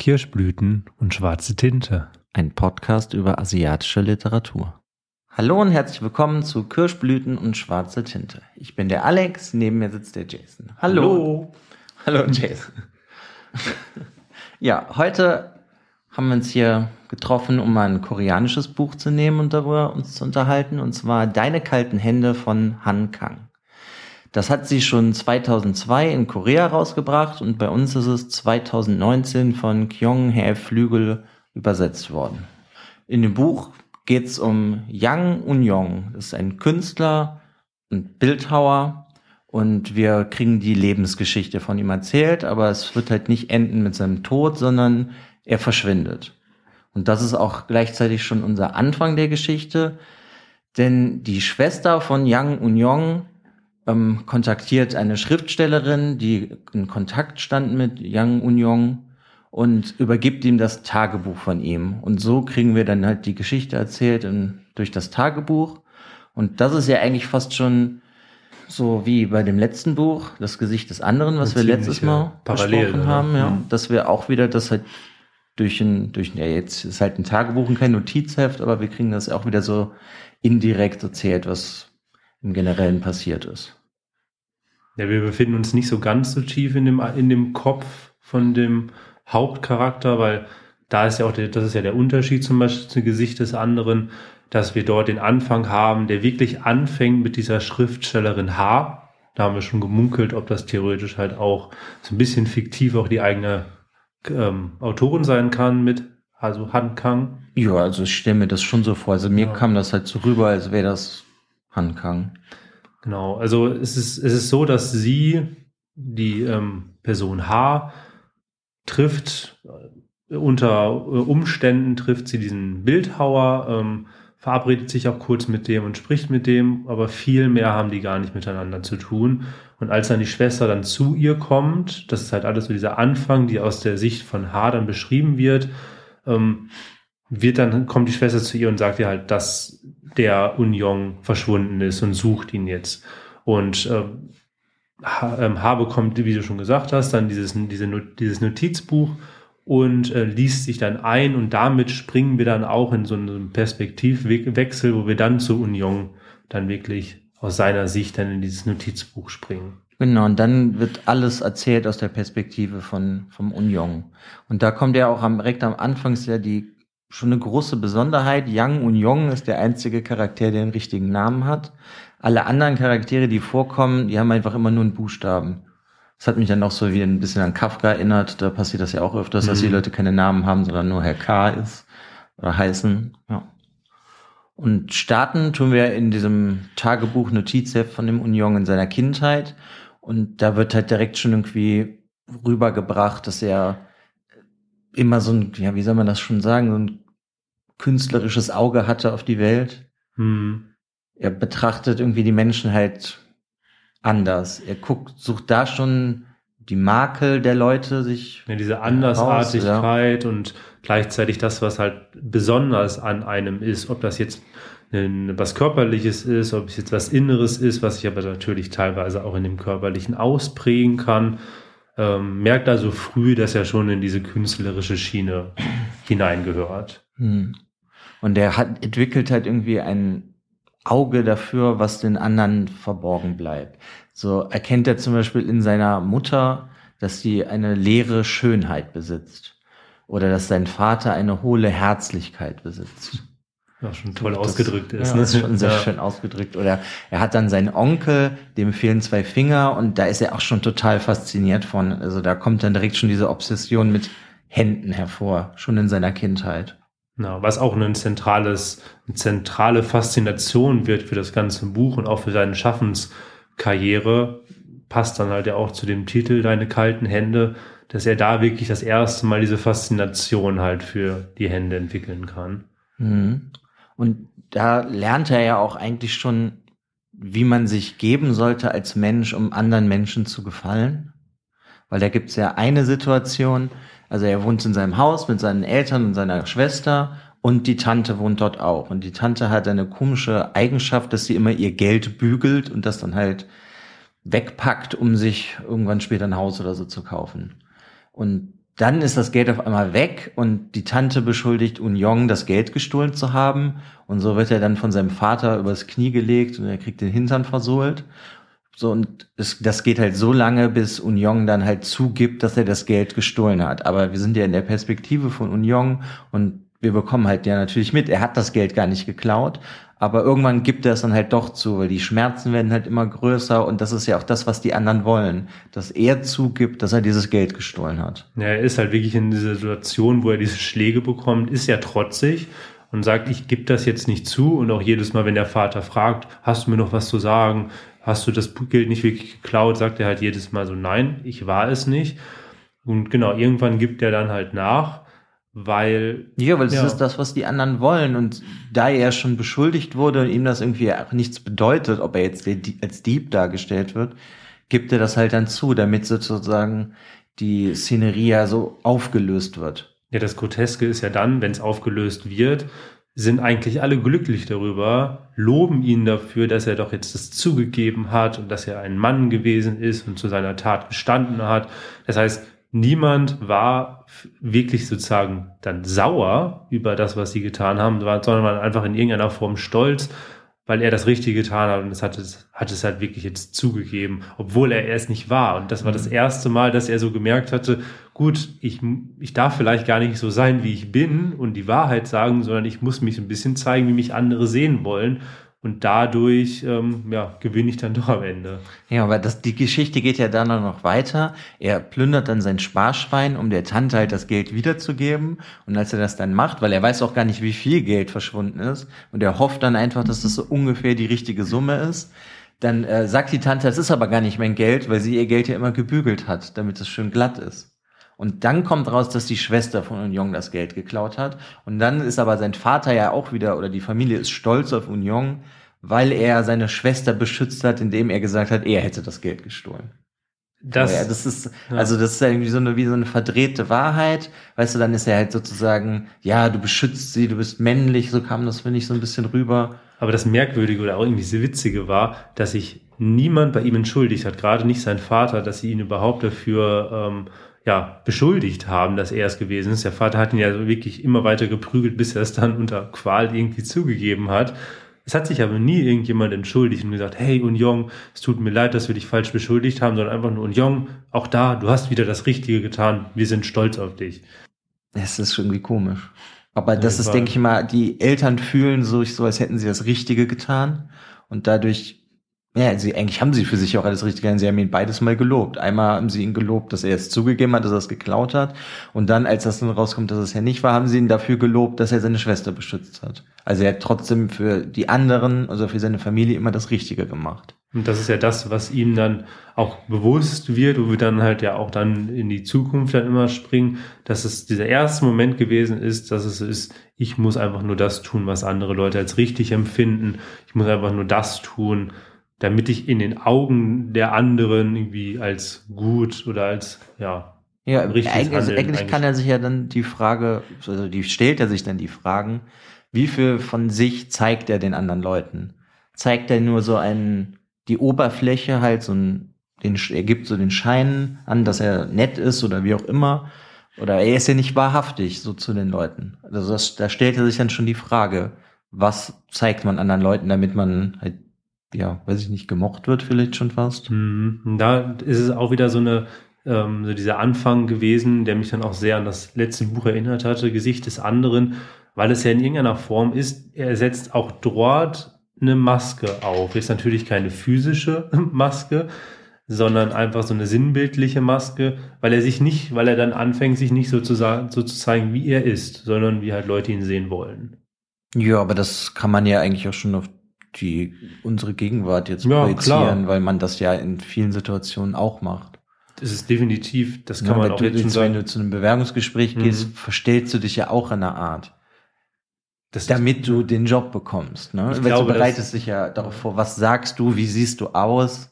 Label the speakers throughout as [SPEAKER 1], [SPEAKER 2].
[SPEAKER 1] Kirschblüten und schwarze Tinte.
[SPEAKER 2] Ein Podcast über asiatische Literatur. Hallo und herzlich willkommen zu Kirschblüten und schwarze Tinte. Ich bin der Alex, neben mir sitzt der Jason. Hallo. Hallo, Jason. ja, heute haben wir uns hier getroffen, um mal ein koreanisches Buch zu nehmen und darüber uns zu unterhalten, und zwar Deine kalten Hände von Han Kang. Das hat sie schon 2002 in Korea rausgebracht und bei uns ist es 2019 von Kyung Hae Flügel übersetzt worden. In dem Buch geht es um Yang Un-yong. Das ist ein Künstler und Bildhauer und wir kriegen die Lebensgeschichte von ihm erzählt, aber es wird halt nicht enden mit seinem Tod, sondern er verschwindet. Und das ist auch gleichzeitig schon unser Anfang der Geschichte, denn die Schwester von Yang Un-yong ähm, kontaktiert eine Schriftstellerin, die in Kontakt stand mit Yang Unyong und übergibt ihm das Tagebuch von ihm. Und so kriegen wir dann halt die Geschichte erzählt in, durch das Tagebuch. Und das ist ja eigentlich fast schon so wie bei dem letzten Buch, das Gesicht des anderen, was wir letztes Mal
[SPEAKER 1] parallel,
[SPEAKER 2] besprochen haben, ja,
[SPEAKER 1] Mhm.
[SPEAKER 2] dass wir auch wieder das halt durch ein, durch, ja, jetzt ist halt ein Tagebuch und kein Notizheft, aber wir kriegen das auch wieder so indirekt erzählt, was im Generellen passiert ist.
[SPEAKER 1] Ja, wir befinden uns nicht so ganz so tief in dem, in dem Kopf von dem Hauptcharakter, weil da ist ja auch der, das ist ja der Unterschied zum Beispiel zum Gesicht des anderen, dass wir dort den Anfang haben, der wirklich anfängt mit dieser Schriftstellerin H. Da haben wir schon gemunkelt, ob das theoretisch halt auch so ein bisschen fiktiv auch die eigene ähm, Autorin sein kann mit, also Han Kang.
[SPEAKER 2] Ja, also ich stelle mir das schon so vor. Also mir
[SPEAKER 1] Ja.
[SPEAKER 2] kam das halt so rüber, als wäre das Hankang.
[SPEAKER 1] Genau, also es ist, es ist so, dass sie, die ähm, Person H, trifft, äh, unter äh, Umständen trifft sie diesen Bildhauer, ähm, verabredet sich auch kurz mit dem und spricht mit dem, aber viel mehr haben die gar nicht miteinander zu tun. Und als dann die Schwester dann zu ihr kommt, das ist halt alles so dieser Anfang, die aus der Sicht von H dann beschrieben wird, ähm, wird dann, kommt die Schwester zu ihr und sagt ihr halt, dass der Unyong verschwunden ist und sucht ihn jetzt. Und ähm, ähm, H bekommt, wie du schon gesagt hast, dann dieses, diese, dieses Notizbuch und äh, liest sich dann ein und damit springen wir dann auch in so einen Perspektivwechsel, wo wir dann zu Unyong dann wirklich aus seiner Sicht dann in dieses Notizbuch springen.
[SPEAKER 2] Genau, und dann wird alles erzählt aus der Perspektive von, vom Unyong. Und da kommt ja auch am, direkt am Anfang ja die schon eine große Besonderheit. Yang Unyong ist der einzige Charakter, der einen richtigen Namen hat. Alle anderen Charaktere, die vorkommen, die haben einfach immer nur einen Buchstaben. Das hat mich dann auch so wie ein bisschen an Kafka erinnert. Da passiert das ja auch öfters, dass die
[SPEAKER 1] Mhm.
[SPEAKER 2] Leute keine Namen haben, sondern nur Herr K. ist oder heißen. Ja. Und starten tun wir in diesem Tagebuch Notizheft von dem Union in seiner Kindheit. Und da wird halt direkt schon irgendwie rübergebracht, dass er immer so ein, ja, wie soll man das schon sagen, so ein künstlerisches Auge hatte auf die Welt.
[SPEAKER 1] Hm.
[SPEAKER 2] Er betrachtet irgendwie die Menschen halt anders. Er guckt, sucht da schon die Makel der Leute sich.
[SPEAKER 1] Ja, diese Andersartigkeit und gleichzeitig das, was halt besonders an einem ist, ob das jetzt was Körperliches ist, ob es jetzt was Inneres ist, was sich aber natürlich teilweise auch in dem Körperlichen ausprägen kann. Ähm, merkt also früh, dass er schon in diese künstlerische Schiene hineingehört.
[SPEAKER 2] Hm. Und er hat, entwickelt halt irgendwie ein Auge dafür, was den anderen verborgen bleibt. So erkennt er zum Beispiel in seiner Mutter, dass sie eine leere Schönheit besitzt. Oder dass sein Vater eine hohle Herzlichkeit besitzt.
[SPEAKER 1] Ja, schon toll
[SPEAKER 2] Das-
[SPEAKER 1] ausgedrückt ist.
[SPEAKER 2] Ja,
[SPEAKER 1] ne?
[SPEAKER 2] das ist schon sehr
[SPEAKER 1] Ja.
[SPEAKER 2] schön ausgedrückt. Oder er hat dann seinen Onkel, dem fehlen zwei Finger und da ist er auch schon total fasziniert von. Also da kommt dann direkt schon diese Obsession mit Händen hervor, schon in seiner Kindheit.
[SPEAKER 1] Ja, was auch ein zentrales, eine zentrale Faszination wird für das ganze Buch und auch für seine Schaffenskarriere, passt dann halt ja auch zu dem Titel Deine kalten Hände, dass er da wirklich das erste Mal diese Faszination halt für die Hände entwickeln kann.
[SPEAKER 2] Mhm. Und da lernt er ja auch eigentlich schon, wie man sich geben sollte als Mensch, um anderen Menschen zu gefallen. Weil da gibt's ja eine Situation, also er wohnt in seinem Haus mit seinen Eltern und seiner Schwester und die Tante wohnt dort auch. Und die Tante hat eine komische Eigenschaft, dass sie immer ihr Geld bügelt und das dann halt wegpackt, um sich irgendwann später ein Haus oder so zu kaufen. Und dann ist das Geld auf einmal weg und die Tante beschuldigt Union, das Geld gestohlen zu haben. Und so wird er dann von seinem Vater übers Knie gelegt und er kriegt den Hintern versohlt. So, und es, das geht halt so lange, bis Union dann halt zugibt, dass er das Geld gestohlen hat. Aber wir sind ja in der Perspektive von Union und wir bekommen halt ja natürlich mit, er hat das Geld gar nicht geklaut, aber irgendwann gibt er es dann halt doch zu, weil die Schmerzen werden halt immer größer und das ist ja auch das, was die anderen wollen, dass er zugibt, dass er dieses Geld gestohlen hat.
[SPEAKER 1] Ja, er ist halt wirklich in dieser Situation, wo er diese Schläge bekommt, ist ja trotzig und sagt, ich gebe das jetzt nicht zu und auch jedes Mal, wenn der Vater fragt, hast du mir noch was zu sagen, hast du das Geld nicht wirklich geklaut, sagt er halt jedes Mal so, nein, ich war es nicht. Und genau, irgendwann gibt er dann halt nach weil.
[SPEAKER 2] Ja, weil es ja. ist das, was die anderen wollen. Und da er schon beschuldigt wurde und ihm das irgendwie auch nichts bedeutet, ob er jetzt als Dieb dargestellt wird, gibt er das halt dann zu, damit sozusagen die Szenerie ja so aufgelöst wird.
[SPEAKER 1] Ja, das Groteske ist ja dann, wenn es aufgelöst wird, sind eigentlich alle glücklich darüber, loben ihn dafür, dass er doch jetzt das zugegeben hat und dass er ein Mann gewesen ist und zu seiner Tat gestanden hat. Das heißt, niemand war wirklich sozusagen dann sauer über das, was sie getan haben, sondern war einfach in irgendeiner Form stolz, weil er das Richtige getan hat und es hat es, hat es halt wirklich jetzt zugegeben, obwohl er es nicht war. Und das war das mhm. erste Mal, dass er so gemerkt hatte, gut, ich, ich darf vielleicht gar nicht so sein, wie ich bin und die Wahrheit sagen, sondern ich muss mich ein bisschen zeigen, wie mich andere sehen wollen. Und dadurch ähm, ja, gewinne ich dann doch am Ende.
[SPEAKER 2] Ja, aber das, die Geschichte geht ja dann noch weiter. Er plündert dann sein Sparschwein, um der Tante halt das Geld wiederzugeben. Und als er das dann macht, weil er weiß auch gar nicht, wie viel Geld verschwunden ist, und er hofft dann einfach, dass das so ungefähr die richtige Summe ist, dann äh, sagt die Tante, das ist aber gar nicht mein Geld, weil sie ihr Geld ja immer gebügelt hat, damit es schön glatt ist. Und dann kommt raus, dass die Schwester von Union das Geld geklaut hat. Und dann ist aber sein Vater ja auch wieder, oder die Familie ist stolz auf Union, weil er seine Schwester beschützt hat, indem er gesagt hat, er hätte das Geld gestohlen. Das, ja, das ist, ja. also das ist ja irgendwie so eine, wie so eine verdrehte Wahrheit. Weißt du, dann ist er halt sozusagen, ja, du beschützt sie, du bist männlich, so kam das, finde ich, so ein bisschen rüber.
[SPEAKER 1] Aber das Merkwürdige oder auch irgendwie das Witzige war, dass sich niemand bei ihm entschuldigt hat, gerade nicht sein Vater, dass sie ihn überhaupt dafür ähm, ja, beschuldigt haben, dass er es gewesen ist. Der Vater hat ihn ja wirklich immer weiter geprügelt, bis er es dann unter Qual irgendwie zugegeben hat. Es hat sich aber nie irgendjemand entschuldigt und gesagt, hey Union, es tut mir leid, dass wir dich falsch beschuldigt haben, sondern einfach nur Union, auch da, du hast wieder das Richtige getan, wir sind stolz auf dich.
[SPEAKER 2] Es ist irgendwie komisch. Aber das ist, denke ich mal, die Eltern fühlen so, so, als hätten sie das Richtige getan und dadurch ja, sie, eigentlich haben sie für sich auch alles richtig getan. Sie haben ihn beides mal gelobt. Einmal haben sie ihn gelobt, dass er es zugegeben hat, dass er es geklaut hat. Und dann, als das dann rauskommt, dass es ja nicht war, haben sie ihn dafür gelobt, dass er seine Schwester beschützt hat. Also er hat trotzdem für die anderen, also für seine Familie immer das Richtige gemacht.
[SPEAKER 1] Und das ist ja das, was ihm dann auch bewusst wird, wo wir dann halt ja auch dann in die Zukunft dann immer springen, dass es dieser erste Moment gewesen ist, dass es ist, ich muss einfach nur das tun, was andere Leute als richtig empfinden. Ich muss einfach nur das tun, damit ich in den Augen der anderen irgendwie als gut oder als, ja,
[SPEAKER 2] ja, richtig eigentlich, also eigentlich kann er sich ja dann die Frage, also die stellt er sich dann die Fragen, wie viel von sich zeigt er den anderen Leuten? Zeigt er nur so einen, die Oberfläche halt so ein, den, er gibt so den Schein an, dass er nett ist oder wie auch immer. Oder er ist ja nicht wahrhaftig so zu den Leuten. Also das, da stellt er sich dann schon die Frage, was zeigt man anderen Leuten, damit man halt ja, weiß ich nicht, gemocht wird vielleicht schon fast.
[SPEAKER 1] Mhm. Da ist es auch wieder so eine, ähm, so dieser Anfang gewesen, der mich dann auch sehr an das letzte Buch erinnert hatte, Gesicht des anderen, weil es ja in irgendeiner Form ist, er setzt auch dort eine Maske auf. Ist natürlich keine physische Maske, sondern einfach so eine sinnbildliche Maske, weil er sich nicht, weil er dann anfängt, sich nicht so zu, so zu zeigen, wie er ist, sondern wie halt Leute ihn sehen wollen.
[SPEAKER 2] Ja, aber das kann man ja eigentlich auch schon auf die unsere Gegenwart jetzt ja, projizieren, klar. weil man das ja in vielen Situationen auch macht.
[SPEAKER 1] Das ist definitiv, das kann ja, man auch
[SPEAKER 2] du, jetzt schon sagen. Wenn du zu einem Bewerbungsgespräch mhm. gehst, verstellst du dich ja auch in einer Art. Das damit du den Job bekommst. Ne? Weil glaube, du bereitest dich ja darauf vor, was sagst du, wie siehst du aus?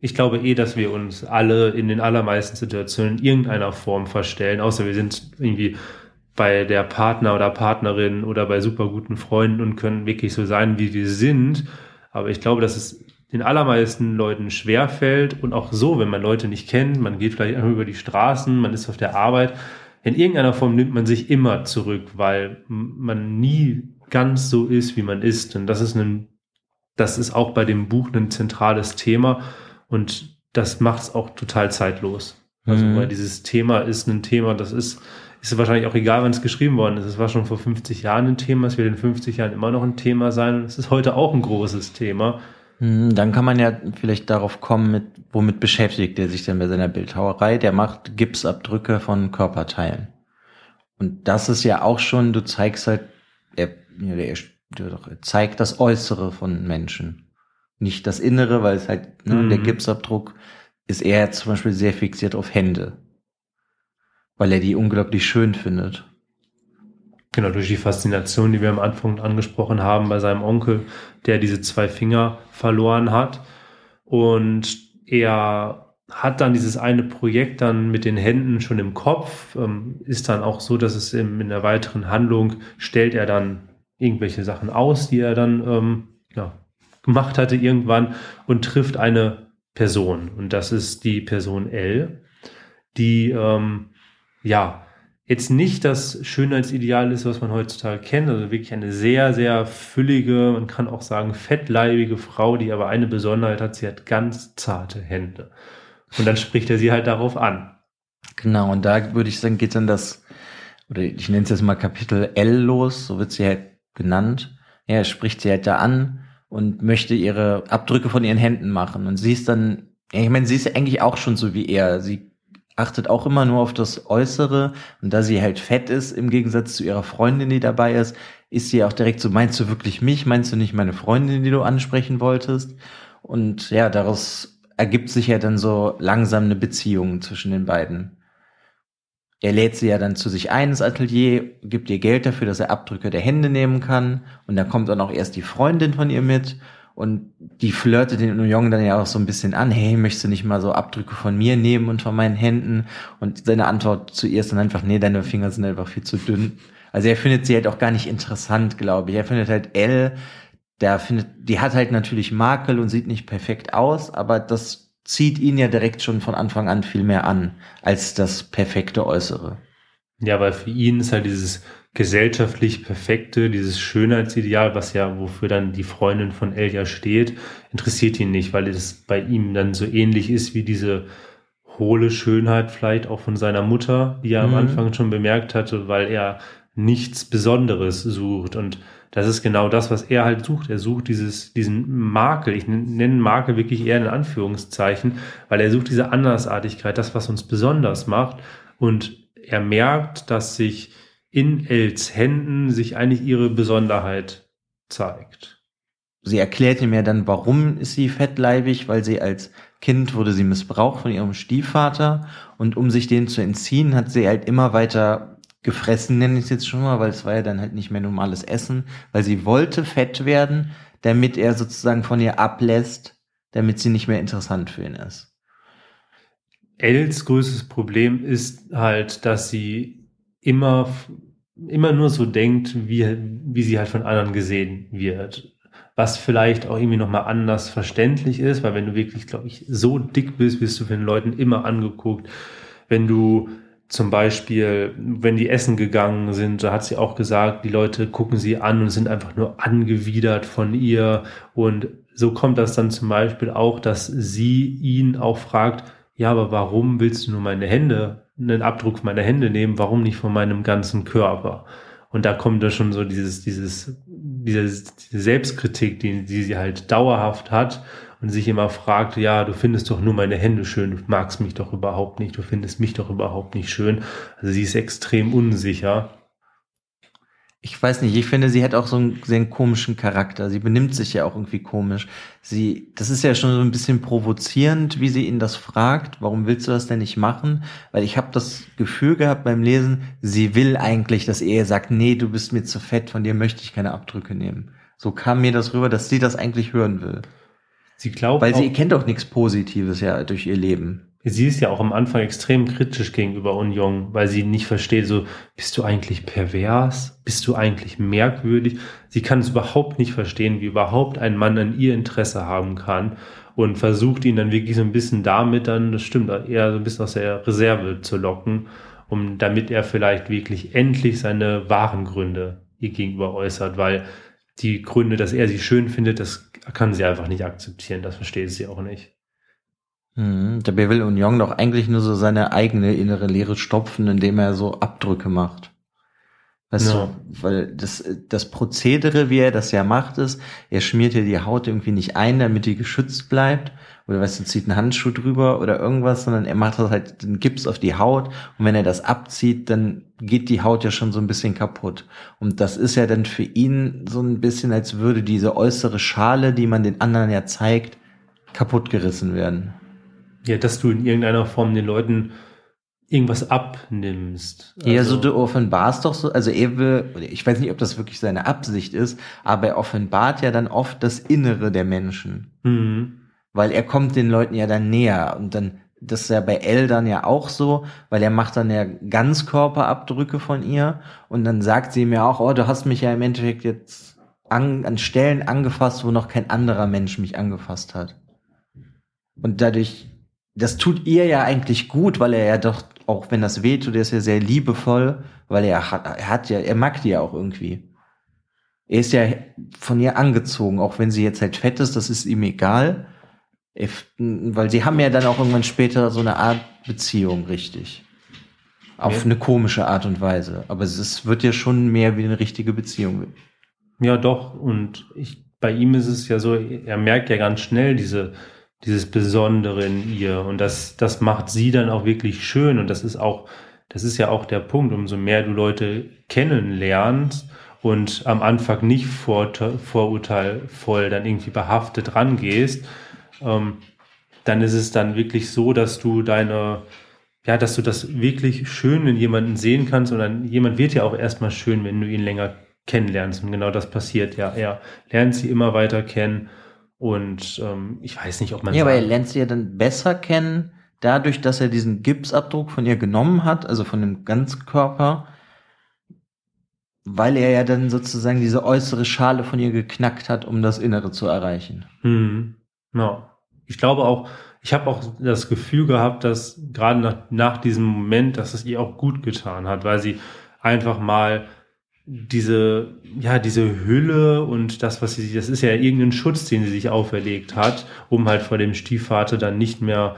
[SPEAKER 1] Ich glaube eh, dass wir uns alle in den allermeisten Situationen in irgendeiner Form verstellen, außer wir sind irgendwie bei der Partner oder Partnerin oder bei super guten Freunden und können wirklich so sein, wie wir sind. Aber ich glaube, dass es den allermeisten Leuten schwerfällt und auch so, wenn man Leute nicht kennt, man geht vielleicht einfach über die Straßen, man ist auf der Arbeit, in irgendeiner Form nimmt man sich immer zurück, weil man nie ganz so ist, wie man ist. Und das ist ein, das ist auch bei dem Buch ein zentrales Thema und das macht es auch total zeitlos. Also, mhm. weil dieses Thema ist ein Thema, das ist, ist wahrscheinlich auch egal, wann es geschrieben worden ist. Es war schon vor 50 Jahren ein Thema, es wird in 50 Jahren immer noch ein Thema sein und es ist heute auch ein großes Thema.
[SPEAKER 2] Mhm, dann kann man ja vielleicht darauf kommen, mit, womit beschäftigt er sich denn bei seiner Bildhauerei? Der macht Gipsabdrücke von Körperteilen. Und das ist ja auch schon, du zeigst halt, er, er, er zeigt das Äußere von Menschen. Nicht das Innere, weil es halt, ne, mhm. der Gipsabdruck ist er zum Beispiel sehr fixiert auf Hände weil er die unglaublich schön findet.
[SPEAKER 1] Genau, durch die Faszination, die wir am Anfang angesprochen haben bei seinem Onkel, der diese zwei Finger verloren hat. Und er hat dann dieses eine Projekt dann mit den Händen schon im Kopf, ähm, ist dann auch so, dass es in, der weiteren Handlung stellt er dann irgendwelche Sachen aus, die er dann ähm, ja, gemacht hatte irgendwann und trifft eine Person. Und das ist die Person L, die ähm, ja, jetzt nicht das Schönheitsideal ist, was man heutzutage kennt, also wirklich eine sehr, sehr füllige, man kann auch sagen fettleibige Frau, die aber eine Besonderheit hat, sie hat ganz zarte Hände. Und dann spricht er sie halt darauf an.
[SPEAKER 2] Genau, und da würde ich sagen, geht dann das, oder ich nenne es jetzt mal Kapitel L los, so wird sie halt genannt. Ja, er spricht sie halt da an und möchte ihre Abdrücke von ihren Händen machen. Und sie ist dann, ich meine, sie ist eigentlich auch schon so wie er. Sie achtet auch immer nur auf das Äußere und da sie halt fett ist, im Gegensatz zu ihrer Freundin, die dabei ist, ist sie auch direkt so, meinst du wirklich mich? Meinst du nicht meine Freundin, die du ansprechen wolltest? Und ja, daraus ergibt sich ja dann so langsam eine Beziehung zwischen den beiden. Er lädt sie ja dann zu sich ein ins Atelier, gibt ihr Geld dafür, dass er Abdrücke der Hände nehmen kann. Und dann kommt dann auch erst die Freundin von ihr mit. Und die flirtet den Jong dann ja auch so ein bisschen an, hey, möchtest du nicht mal so Abdrücke von mir nehmen und von meinen Händen? Und seine Antwort zu ihr ist dann einfach, nee, deine Finger sind einfach viel zu dünn. Also er findet sie halt auch gar nicht interessant, glaube ich. Er findet halt Elle, der findet, die hat halt natürlich Makel und sieht nicht perfekt aus, aber das zieht ihn ja direkt schon von Anfang an viel mehr an, als das perfekte Äußere.
[SPEAKER 1] Ja, weil für ihn ist halt dieses gesellschaftlich perfekte, dieses Schönheitsideal, was ja, wofür dann die Freundin von Elia steht, interessiert ihn nicht, weil es bei ihm dann so ähnlich ist wie diese hohle Schönheit vielleicht auch von seiner Mutter, die er mhm. am Anfang schon bemerkt hatte, weil er nichts Besonderes sucht und das ist genau das, was er halt sucht. Er sucht dieses, diesen Makel. Ich nenne Makel wirklich eher in Anführungszeichen, weil er sucht diese Andersartigkeit, das, was uns besonders macht. Und er merkt, dass sich in Els Händen sich eigentlich ihre Besonderheit zeigt.
[SPEAKER 2] Sie erklärt ihm ja dann, warum ist sie fettleibig, weil sie als Kind wurde sie missbraucht von ihrem Stiefvater und um sich dem zu entziehen, hat sie halt immer weiter gefressen, nenne ich es jetzt schon mal, weil es war ja dann halt nicht mehr normales Essen, weil sie wollte fett werden, damit er sozusagen von ihr ablässt, damit sie nicht mehr interessant für ihn ist.
[SPEAKER 1] Els größtes Problem ist halt, dass sie immer, immer nur so denkt, wie, wie sie halt von anderen gesehen wird. Was vielleicht auch irgendwie nochmal anders verständlich ist, weil wenn du wirklich, glaube ich, so dick bist, wirst du von den Leuten immer angeguckt. Wenn du zum Beispiel, wenn die essen gegangen sind, da hat sie auch gesagt, die Leute gucken sie an und sind einfach nur angewidert von ihr. Und so kommt das dann zum Beispiel auch, dass sie ihn auch fragt, ja, aber warum willst du nur meine Hände einen Abdruck meiner Hände nehmen, warum nicht von meinem ganzen Körper? Und da kommt da schon so dieses, dieses, diese, Selbstkritik, die, die sie halt dauerhaft hat und sich immer fragt, ja, du findest doch nur meine Hände schön, du magst mich doch überhaupt nicht, du findest mich doch überhaupt nicht schön. Also sie ist extrem unsicher
[SPEAKER 2] ich weiß nicht, ich finde, sie hat auch so einen sehr komischen Charakter. Sie benimmt sich ja auch irgendwie komisch. Sie, das ist ja schon so ein bisschen provozierend, wie sie ihn das fragt. Warum willst du das denn nicht machen? Weil ich habe das Gefühl gehabt beim Lesen, sie will eigentlich, dass er sagt, nee, du bist mir zu fett, von dir möchte ich keine Abdrücke nehmen. So kam mir das rüber, dass sie das eigentlich hören will. Sie glaubt, weil sie kennt doch nichts Positives ja durch ihr Leben.
[SPEAKER 1] Sie ist ja auch am Anfang extrem kritisch gegenüber Union, weil sie nicht versteht, so, bist du eigentlich pervers? Bist du eigentlich merkwürdig? Sie kann es überhaupt nicht verstehen, wie überhaupt ein Mann an ihr Interesse haben kann und versucht ihn dann wirklich so ein bisschen damit dann, das stimmt, eher so ein bisschen aus der Reserve zu locken, um damit er vielleicht wirklich endlich seine wahren Gründe ihr gegenüber äußert, weil die Gründe, dass er sie schön findet, das kann sie einfach nicht akzeptieren, das versteht sie auch nicht.
[SPEAKER 2] Mhm. Dabei will Union doch eigentlich nur so seine eigene innere Leere stopfen, indem er so Abdrücke macht. Weißt ja. du, weil das, das Prozedere, wie er das ja macht, ist, er schmiert ja die Haut irgendwie nicht ein, damit die geschützt bleibt. Oder weißt du, zieht einen Handschuh drüber oder irgendwas, sondern er macht das halt den Gips auf die Haut. Und wenn er das abzieht, dann geht die Haut ja schon so ein bisschen kaputt. Und das ist ja dann für ihn so ein bisschen, als würde diese äußere Schale, die man den anderen ja zeigt, kaputt gerissen werden
[SPEAKER 1] ja, dass du in irgendeiner Form den Leuten irgendwas abnimmst.
[SPEAKER 2] Also, ja, so du offenbarst doch so, also er will, ich weiß nicht, ob das wirklich seine Absicht ist, aber er offenbart ja dann oft das Innere der Menschen. Mhm. Weil er kommt den Leuten ja dann näher und dann, das ist ja bei Elle dann ja auch so, weil er macht dann ja Ganzkörperabdrücke von ihr und dann sagt sie mir auch, oh, du hast mich ja im Endeffekt jetzt an, an Stellen angefasst, wo noch kein anderer Mensch mich angefasst hat. Und dadurch das tut ihr ja eigentlich gut, weil er ja doch, auch wenn das wehtut, er ist ja sehr liebevoll, weil er hat, er hat ja, er mag die ja auch irgendwie. Er ist ja von ihr angezogen, auch wenn sie jetzt halt fett ist, das ist ihm egal. Weil sie haben ja dann auch irgendwann später so eine Art Beziehung, richtig. Auf ja. eine komische Art und Weise. Aber es wird ja schon mehr wie eine richtige Beziehung.
[SPEAKER 1] Ja, doch. Und ich, bei ihm ist es ja so, er merkt ja ganz schnell diese, dieses Besondere in ihr. Und das, das macht sie dann auch wirklich schön. Und das ist auch, das ist ja auch der Punkt. Umso mehr du Leute kennenlernst und am Anfang nicht vor, vorurteilvoll dann irgendwie behaftet rangehst, ähm, dann ist es dann wirklich so, dass du deine, ja, dass du das wirklich schön in jemanden sehen kannst. Und dann jemand wird ja auch erstmal schön, wenn du ihn länger kennenlernst. Und genau das passiert ja. Er lernt sie immer weiter kennen und ähm, ich weiß nicht, ob man.
[SPEAKER 2] Ja, aber er lernt sie ja dann besser kennen, dadurch, dass er diesen Gipsabdruck von ihr genommen hat, also von dem Ganzkörper, weil er ja dann sozusagen diese äußere Schale von ihr geknackt hat, um das Innere zu erreichen.
[SPEAKER 1] Hm. Ja. Ich glaube auch, ich habe auch das Gefühl gehabt, dass gerade nach, nach diesem Moment, dass es ihr auch gut getan hat, weil sie einfach mal diese, ja, diese Hülle und das, was sie, das ist ja irgendein Schutz, den sie sich auferlegt hat, um halt vor dem Stiefvater dann nicht mehr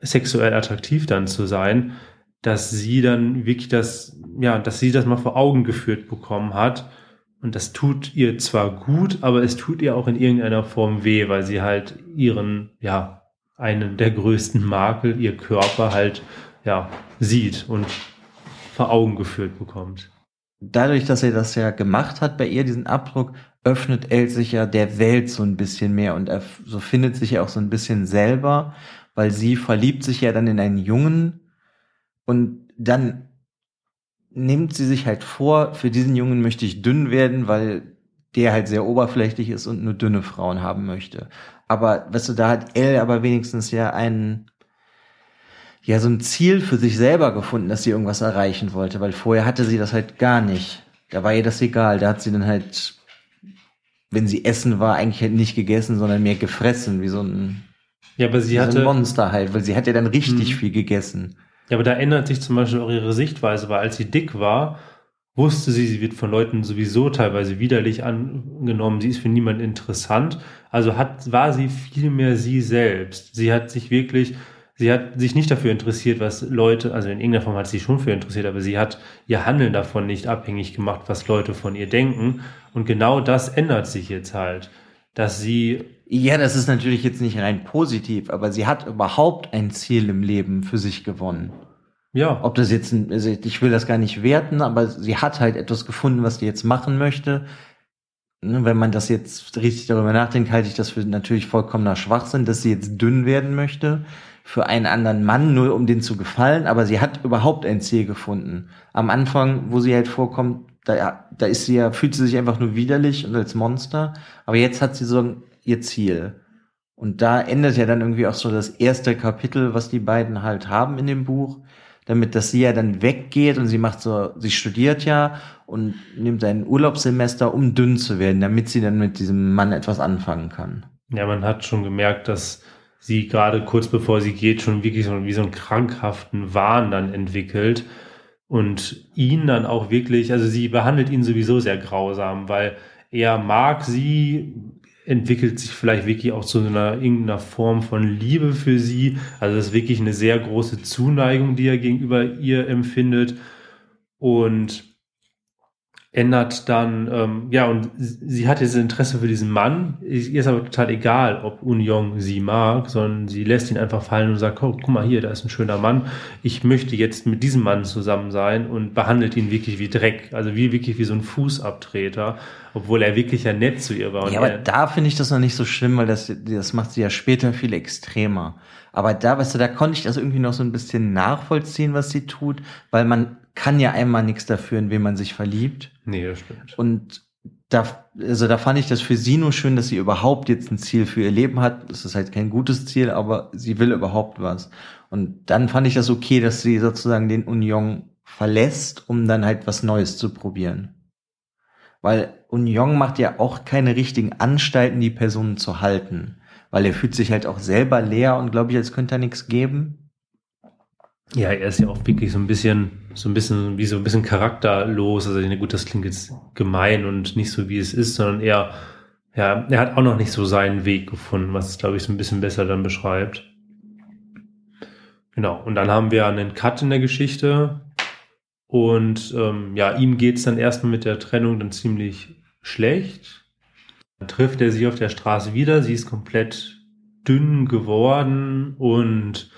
[SPEAKER 1] sexuell attraktiv dann zu sein, dass sie dann wirklich das, ja, dass sie das mal vor Augen geführt bekommen hat. Und das tut ihr zwar gut, aber es tut ihr auch in irgendeiner Form weh, weil sie halt ihren, ja, einen der größten Makel, ihr Körper halt, ja, sieht und vor Augen geführt bekommt
[SPEAKER 2] dadurch, dass er das ja gemacht hat bei ihr, diesen Abdruck, öffnet Elle sich ja der Welt so ein bisschen mehr und er so findet sich ja auch so ein bisschen selber, weil sie verliebt sich ja dann in einen Jungen und dann nimmt sie sich halt vor, für diesen Jungen möchte ich dünn werden, weil der halt sehr oberflächlich ist und nur dünne Frauen haben möchte. Aber, weißt du, da hat Elle aber wenigstens ja einen, ja so ein Ziel für sich selber gefunden, dass sie irgendwas erreichen wollte, weil vorher hatte sie das halt gar nicht. Da war ihr das egal. Da hat sie dann halt, wenn sie essen war, eigentlich halt nicht gegessen, sondern mehr gefressen, wie so ein,
[SPEAKER 1] ja, aber sie hatte,
[SPEAKER 2] so ein Monster halt, weil sie hat ja dann richtig mhm. viel gegessen.
[SPEAKER 1] Ja, aber da ändert sich zum Beispiel auch ihre Sichtweise, weil als sie dick war, wusste sie, sie wird von Leuten sowieso teilweise widerlich angenommen, sie ist für niemanden interessant. Also hat, war sie viel mehr sie selbst. Sie hat sich wirklich sie hat sich nicht dafür interessiert, was Leute, also in irgendeiner Form hat sie sich schon für interessiert, aber sie hat ihr Handeln davon nicht abhängig gemacht, was Leute von ihr denken. Und genau das ändert sich jetzt halt, dass sie.
[SPEAKER 2] Ja, das ist natürlich jetzt nicht rein positiv, aber sie hat überhaupt ein Ziel im Leben für sich gewonnen. Ja. Ob das jetzt, ein, also ich will das gar nicht werten, aber sie hat halt etwas gefunden, was sie jetzt machen möchte. Ne, wenn man das jetzt richtig darüber nachdenkt, halte ich das für natürlich vollkommener Schwachsinn, dass sie jetzt dünn werden möchte für einen anderen Mann, nur um den zu gefallen, aber sie hat überhaupt ein Ziel gefunden. Am Anfang, wo sie halt vorkommt, da, da ist sie ja, fühlt sie sich einfach nur widerlich und als Monster, aber jetzt hat sie so ihr Ziel. Und da endet ja dann irgendwie auch so das erste Kapitel, was die beiden halt haben in dem Buch, damit dass sie ja dann weggeht und sie macht so, sie studiert ja und nimmt ein Urlaubssemester, um dünn zu werden, damit sie dann mit diesem Mann etwas anfangen kann.
[SPEAKER 1] Ja, man hat schon gemerkt, dass sie gerade kurz bevor sie geht, schon wirklich so wie so einen krankhaften Wahn dann entwickelt und ihn dann auch wirklich, also sie behandelt ihn sowieso sehr grausam, weil er mag sie, entwickelt sich vielleicht wirklich auch zu einer irgendeiner Form von Liebe für sie. Also das ist wirklich eine sehr große Zuneigung, die er gegenüber ihr empfindet. Und ändert dann, ähm, ja, und sie hat jetzt Interesse für diesen Mann. Ihr ist aber total egal, ob Union sie mag, sondern sie lässt ihn einfach fallen und sagt, oh, guck mal hier, da ist ein schöner Mann. Ich möchte jetzt mit diesem Mann zusammen sein und behandelt ihn wirklich wie Dreck. Also wie wirklich wie so ein Fußabtreter, obwohl er wirklich ja nett zu ihr war.
[SPEAKER 2] ja, aber da finde ich das noch nicht so schlimm, weil das, das macht sie ja später viel extremer. Aber da, weißt du, da konnte ich das irgendwie noch so ein bisschen nachvollziehen, was sie tut, weil man kann ja einmal nichts dafür, in wen man sich verliebt.
[SPEAKER 1] Nee, das stimmt.
[SPEAKER 2] Und da, also da fand ich das für sie nur schön, dass sie überhaupt jetzt ein Ziel für ihr Leben hat. Das ist halt kein gutes Ziel, aber sie will überhaupt was. Und dann fand ich das okay, dass sie sozusagen den Union verlässt, um dann halt was Neues zu probieren. Weil Union macht ja auch keine richtigen Anstalten, die Personen zu halten. Weil er fühlt sich halt auch selber leer und glaube ich, als könnte er nichts geben.
[SPEAKER 1] Ja, er ist ja auch wirklich so ein bisschen, so ein bisschen, wie so ein bisschen charakterlos. Also, gut, das klingt jetzt gemein und nicht so, wie es ist, sondern eher, ja, er hat auch noch nicht so seinen Weg gefunden, was es, glaube ich, so ein bisschen besser dann beschreibt. Genau. Und dann haben wir einen Cut in der Geschichte. Und ähm, ja, ihm geht's dann erstmal mit der Trennung dann ziemlich schlecht. Dann trifft er sie auf der Straße wieder. Sie ist komplett dünn geworden und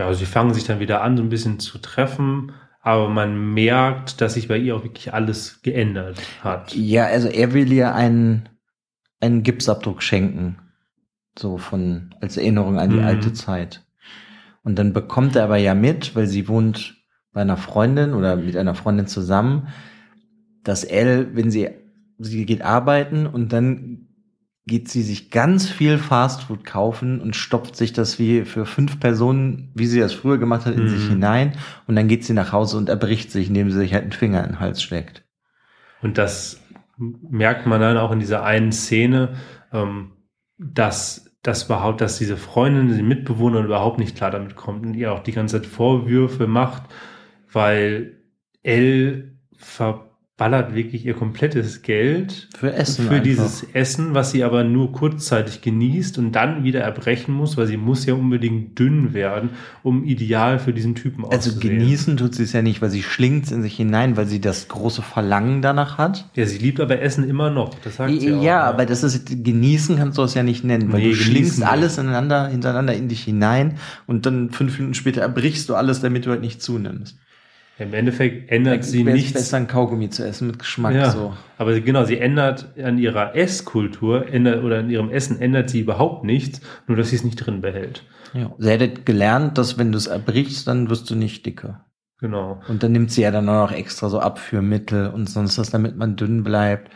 [SPEAKER 1] ja, sie fangen sich dann wieder an, so ein bisschen zu treffen, aber man merkt, dass sich bei ihr auch wirklich alles geändert hat.
[SPEAKER 2] Ja, also er will ihr einen, einen Gipsabdruck schenken. So von, als Erinnerung an die mhm. alte Zeit. Und dann bekommt er aber ja mit, weil sie wohnt bei einer Freundin oder mit einer Freundin zusammen, dass Elle, wenn sie, sie geht arbeiten und dann geht sie sich ganz viel Fastfood kaufen und stopft sich das wie für fünf Personen, wie sie das früher gemacht hat, in mhm. sich hinein. Und dann geht sie nach Hause und erbricht sich, indem sie sich halt einen Finger in den Hals steckt.
[SPEAKER 1] Und das merkt man dann auch in dieser einen Szene, ähm, dass das überhaupt, dass diese Freundin, die Mitbewohnerin überhaupt nicht klar damit kommt und ihr auch die ganze Zeit Vorwürfe macht, weil Elle ver ballert wirklich ihr komplettes Geld
[SPEAKER 2] für Essen
[SPEAKER 1] für dieses Essen, was sie aber nur kurzzeitig genießt und dann wieder erbrechen muss, weil sie muss ja unbedingt dünn werden, um ideal für diesen Typen
[SPEAKER 2] also auszusehen. Also genießen tut sie es ja nicht, weil sie schlingt in sich hinein, weil sie das große Verlangen danach hat.
[SPEAKER 1] Ja, sie liebt aber Essen immer noch, das sagt
[SPEAKER 2] sie auch. Ja, aber das ist genießen kannst du es ja nicht nennen, weil nee, du schlingst alles ineinander hintereinander in dich hinein und dann fünf Minuten später erbrichst du alles, damit du halt nicht zunimmst.
[SPEAKER 1] Im Endeffekt ändert sie nichts.
[SPEAKER 2] besser ein Kaugummi zu essen mit Geschmack ja, so.
[SPEAKER 1] Aber genau, sie ändert an ihrer Esskultur ändert, oder an ihrem Essen ändert sie überhaupt nichts, nur dass sie es nicht drin behält.
[SPEAKER 2] Ja. Sie hätte gelernt, dass wenn du es erbrichst, dann wirst du nicht dicker.
[SPEAKER 1] Genau.
[SPEAKER 2] Und dann nimmt sie ja dann auch noch extra so Abführmittel und sonst was, damit man dünn bleibt.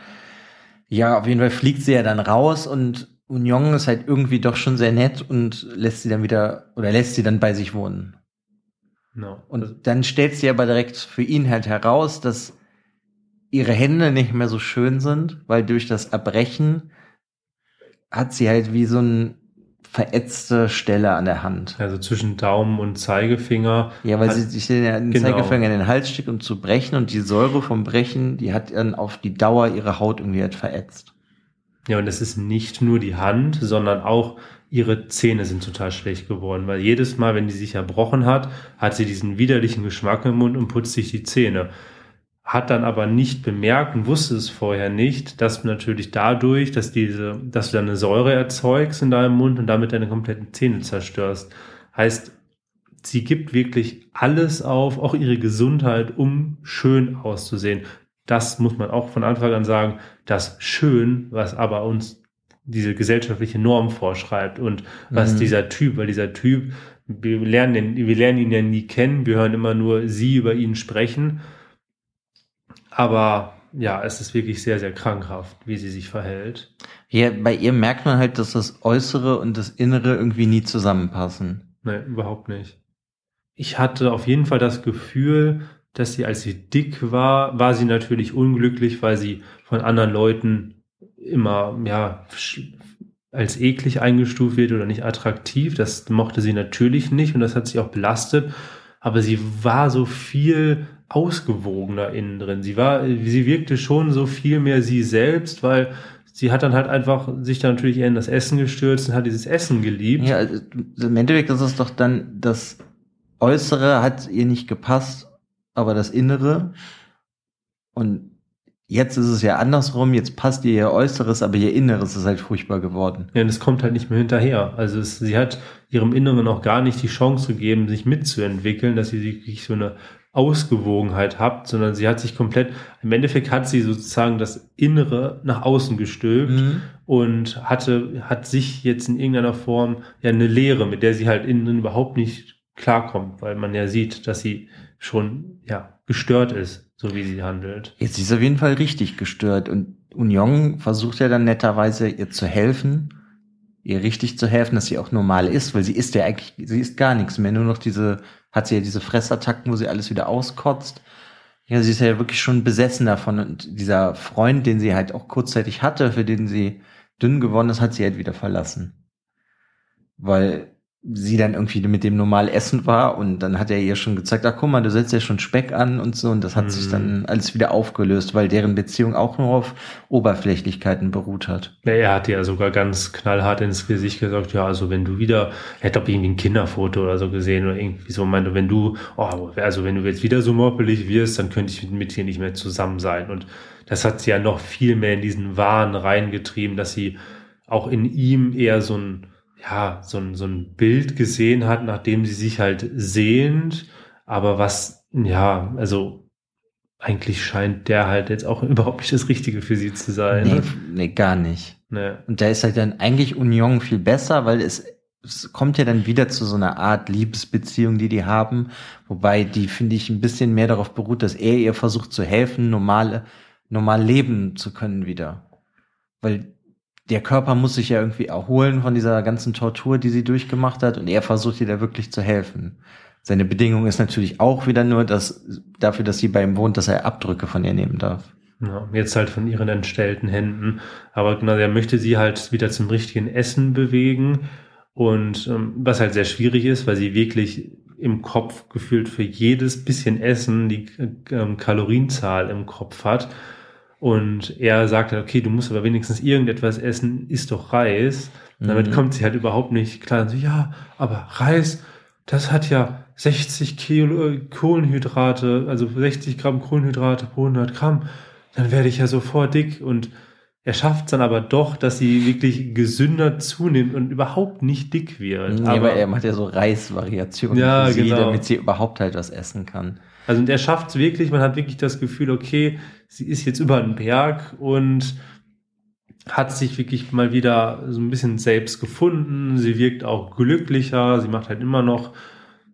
[SPEAKER 2] Ja, auf jeden Fall fliegt sie ja dann raus und Union ist halt irgendwie doch schon sehr nett und lässt sie dann wieder oder lässt sie dann bei sich wohnen. No. Und dann stellt sie aber direkt für ihn halt heraus, dass ihre Hände nicht mehr so schön sind, weil durch das Erbrechen hat sie halt wie so ein verätzte Stelle an der Hand.
[SPEAKER 1] Also zwischen Daumen und Zeigefinger.
[SPEAKER 2] Ja, weil sie sich den genau. Zeigefinger in den Hals steckt, um zu brechen und die Säure vom Brechen, die hat dann auf die Dauer ihre Haut irgendwie halt verätzt.
[SPEAKER 1] Ja, und es ist nicht nur die Hand, sondern auch ihre Zähne sind total schlecht geworden, weil jedes Mal, wenn die sich erbrochen hat, hat sie diesen widerlichen Geschmack im Mund und putzt sich die Zähne. Hat dann aber nicht bemerkt und wusste es vorher nicht, dass natürlich dadurch, dass diese, dass du eine Säure erzeugst in deinem Mund und damit deine kompletten Zähne zerstörst. Heißt, sie gibt wirklich alles auf, auch ihre Gesundheit, um schön auszusehen. Das muss man auch von Anfang an sagen, das Schön, was aber uns diese gesellschaftliche Norm vorschreibt und was mhm. dieser Typ, weil dieser Typ, wir lernen, den, wir lernen ihn ja nie kennen, wir hören immer nur sie über ihn sprechen, aber ja, es ist wirklich sehr, sehr krankhaft, wie sie sich verhält.
[SPEAKER 2] Ja, bei ihr merkt man halt, dass das Äußere und das Innere irgendwie nie zusammenpassen.
[SPEAKER 1] Nee, überhaupt nicht. Ich hatte auf jeden Fall das Gefühl, dass sie, als sie dick war, war sie natürlich unglücklich, weil sie von anderen Leuten immer, ja, als eklig eingestuft wird oder nicht attraktiv. Das mochte sie natürlich nicht und das hat sie auch belastet. Aber sie war so viel ausgewogener innen drin. Sie war, sie wirkte schon so viel mehr sie selbst, weil sie hat dann halt einfach sich dann natürlich eher in das Essen gestürzt und hat dieses Essen geliebt.
[SPEAKER 2] Ja, also, im Endeffekt ist es doch dann, das Äußere hat ihr nicht gepasst, aber das Innere. Und jetzt ist es ja andersrum, jetzt passt ihr ihr Äußeres, aber ihr Inneres ist halt furchtbar geworden.
[SPEAKER 1] Ja, und es kommt halt nicht mehr hinterher. Also es, sie hat ihrem Inneren auch gar nicht die Chance gegeben, sich mitzuentwickeln, dass sie wirklich so eine Ausgewogenheit habt, sondern sie hat sich komplett, im Endeffekt hat sie sozusagen das Innere nach außen gestülpt mhm. und hatte, hat sich jetzt in irgendeiner Form ja eine Leere, mit der sie halt innen überhaupt nicht klarkommt, weil man ja sieht, dass sie schon, ja, gestört ist, so wie sie handelt.
[SPEAKER 2] Jetzt ist auf jeden Fall richtig gestört und Union versucht ja dann netterweise ihr zu helfen, ihr richtig zu helfen, dass sie auch normal ist, weil sie ist ja eigentlich, sie ist gar nichts mehr, nur noch diese hat sie ja diese Fressattacken, wo sie alles wieder auskotzt. Ja, sie ist ja wirklich schon besessen davon. Und dieser Freund, den sie halt auch kurzzeitig hatte, für den sie dünn geworden ist, hat sie halt wieder verlassen. Weil sie dann irgendwie mit dem normal essen war und dann hat er ihr schon gezeigt, ach guck mal, du setzt ja schon Speck an und so und das hat mhm. sich dann mhm. alles wieder aufgelöst, weil deren Beziehung auch nur auf Oberflächlichkeiten beruht hat.
[SPEAKER 1] Ja, er hat ja sogar ganz knallhart ins Gesicht gesagt, ja, also wenn du wieder, er hat doch irgendwie ein Kinderfoto oder so gesehen oder irgendwie so meinte, wenn du, oh, also wenn du jetzt wieder so moppelig wirst, dann könnte ich mit dir nicht mehr zusammen sein und das hat sie ja noch viel mehr in diesen Wahn reingetrieben, dass sie auch in ihm eher so ein ja, so ein, so ein Bild gesehen hat, nachdem sie sich halt sehnt, aber was, ja, also eigentlich scheint der halt jetzt auch überhaupt nicht das Richtige für sie zu sein.
[SPEAKER 2] Nee, nee gar nicht. Nee. Und da ist halt dann eigentlich Union viel besser, weil es, es kommt ja dann wieder zu so einer Art Liebesbeziehung, die die haben, wobei die, finde ich, ein bisschen mehr darauf beruht, dass er ihr versucht zu helfen, normale, normal leben zu können wieder. Weil der Körper muss sich ja irgendwie erholen von dieser ganzen Tortur, die sie durchgemacht hat, und er versucht ihr da wirklich zu helfen. Seine Bedingung ist natürlich auch wieder nur, dass dafür, dass sie bei ihm wohnt, dass er Abdrücke von ihr nehmen darf.
[SPEAKER 1] Ja, jetzt halt von ihren entstellten Händen. Aber genau, er möchte sie halt wieder zum richtigen Essen bewegen. Und ähm, was halt sehr schwierig ist, weil sie wirklich im Kopf gefühlt für jedes bisschen Essen die ähm, Kalorienzahl im Kopf hat. Und er sagt halt, okay, du musst aber wenigstens irgendetwas essen, isst doch Reis. Und damit mhm. kommt sie halt überhaupt nicht klar. Und so, ja, aber Reis, das hat ja 60 Kilo äh, Kohlenhydrate, also 60 Gramm Kohlenhydrate pro 100 Gramm. Dann werde ich ja sofort dick. Und er schafft es dann aber doch, dass sie wirklich gesünder zunimmt und überhaupt nicht dick wird.
[SPEAKER 2] Nee, aber er macht ja so Reisvariationen
[SPEAKER 1] ja, für sie, genau.
[SPEAKER 2] damit sie überhaupt halt was essen kann.
[SPEAKER 1] Also und er schafft es wirklich, man hat wirklich das Gefühl, okay, sie ist jetzt über den Berg und hat sich wirklich mal wieder so ein bisschen selbst gefunden. Sie wirkt auch glücklicher, sie macht halt immer noch,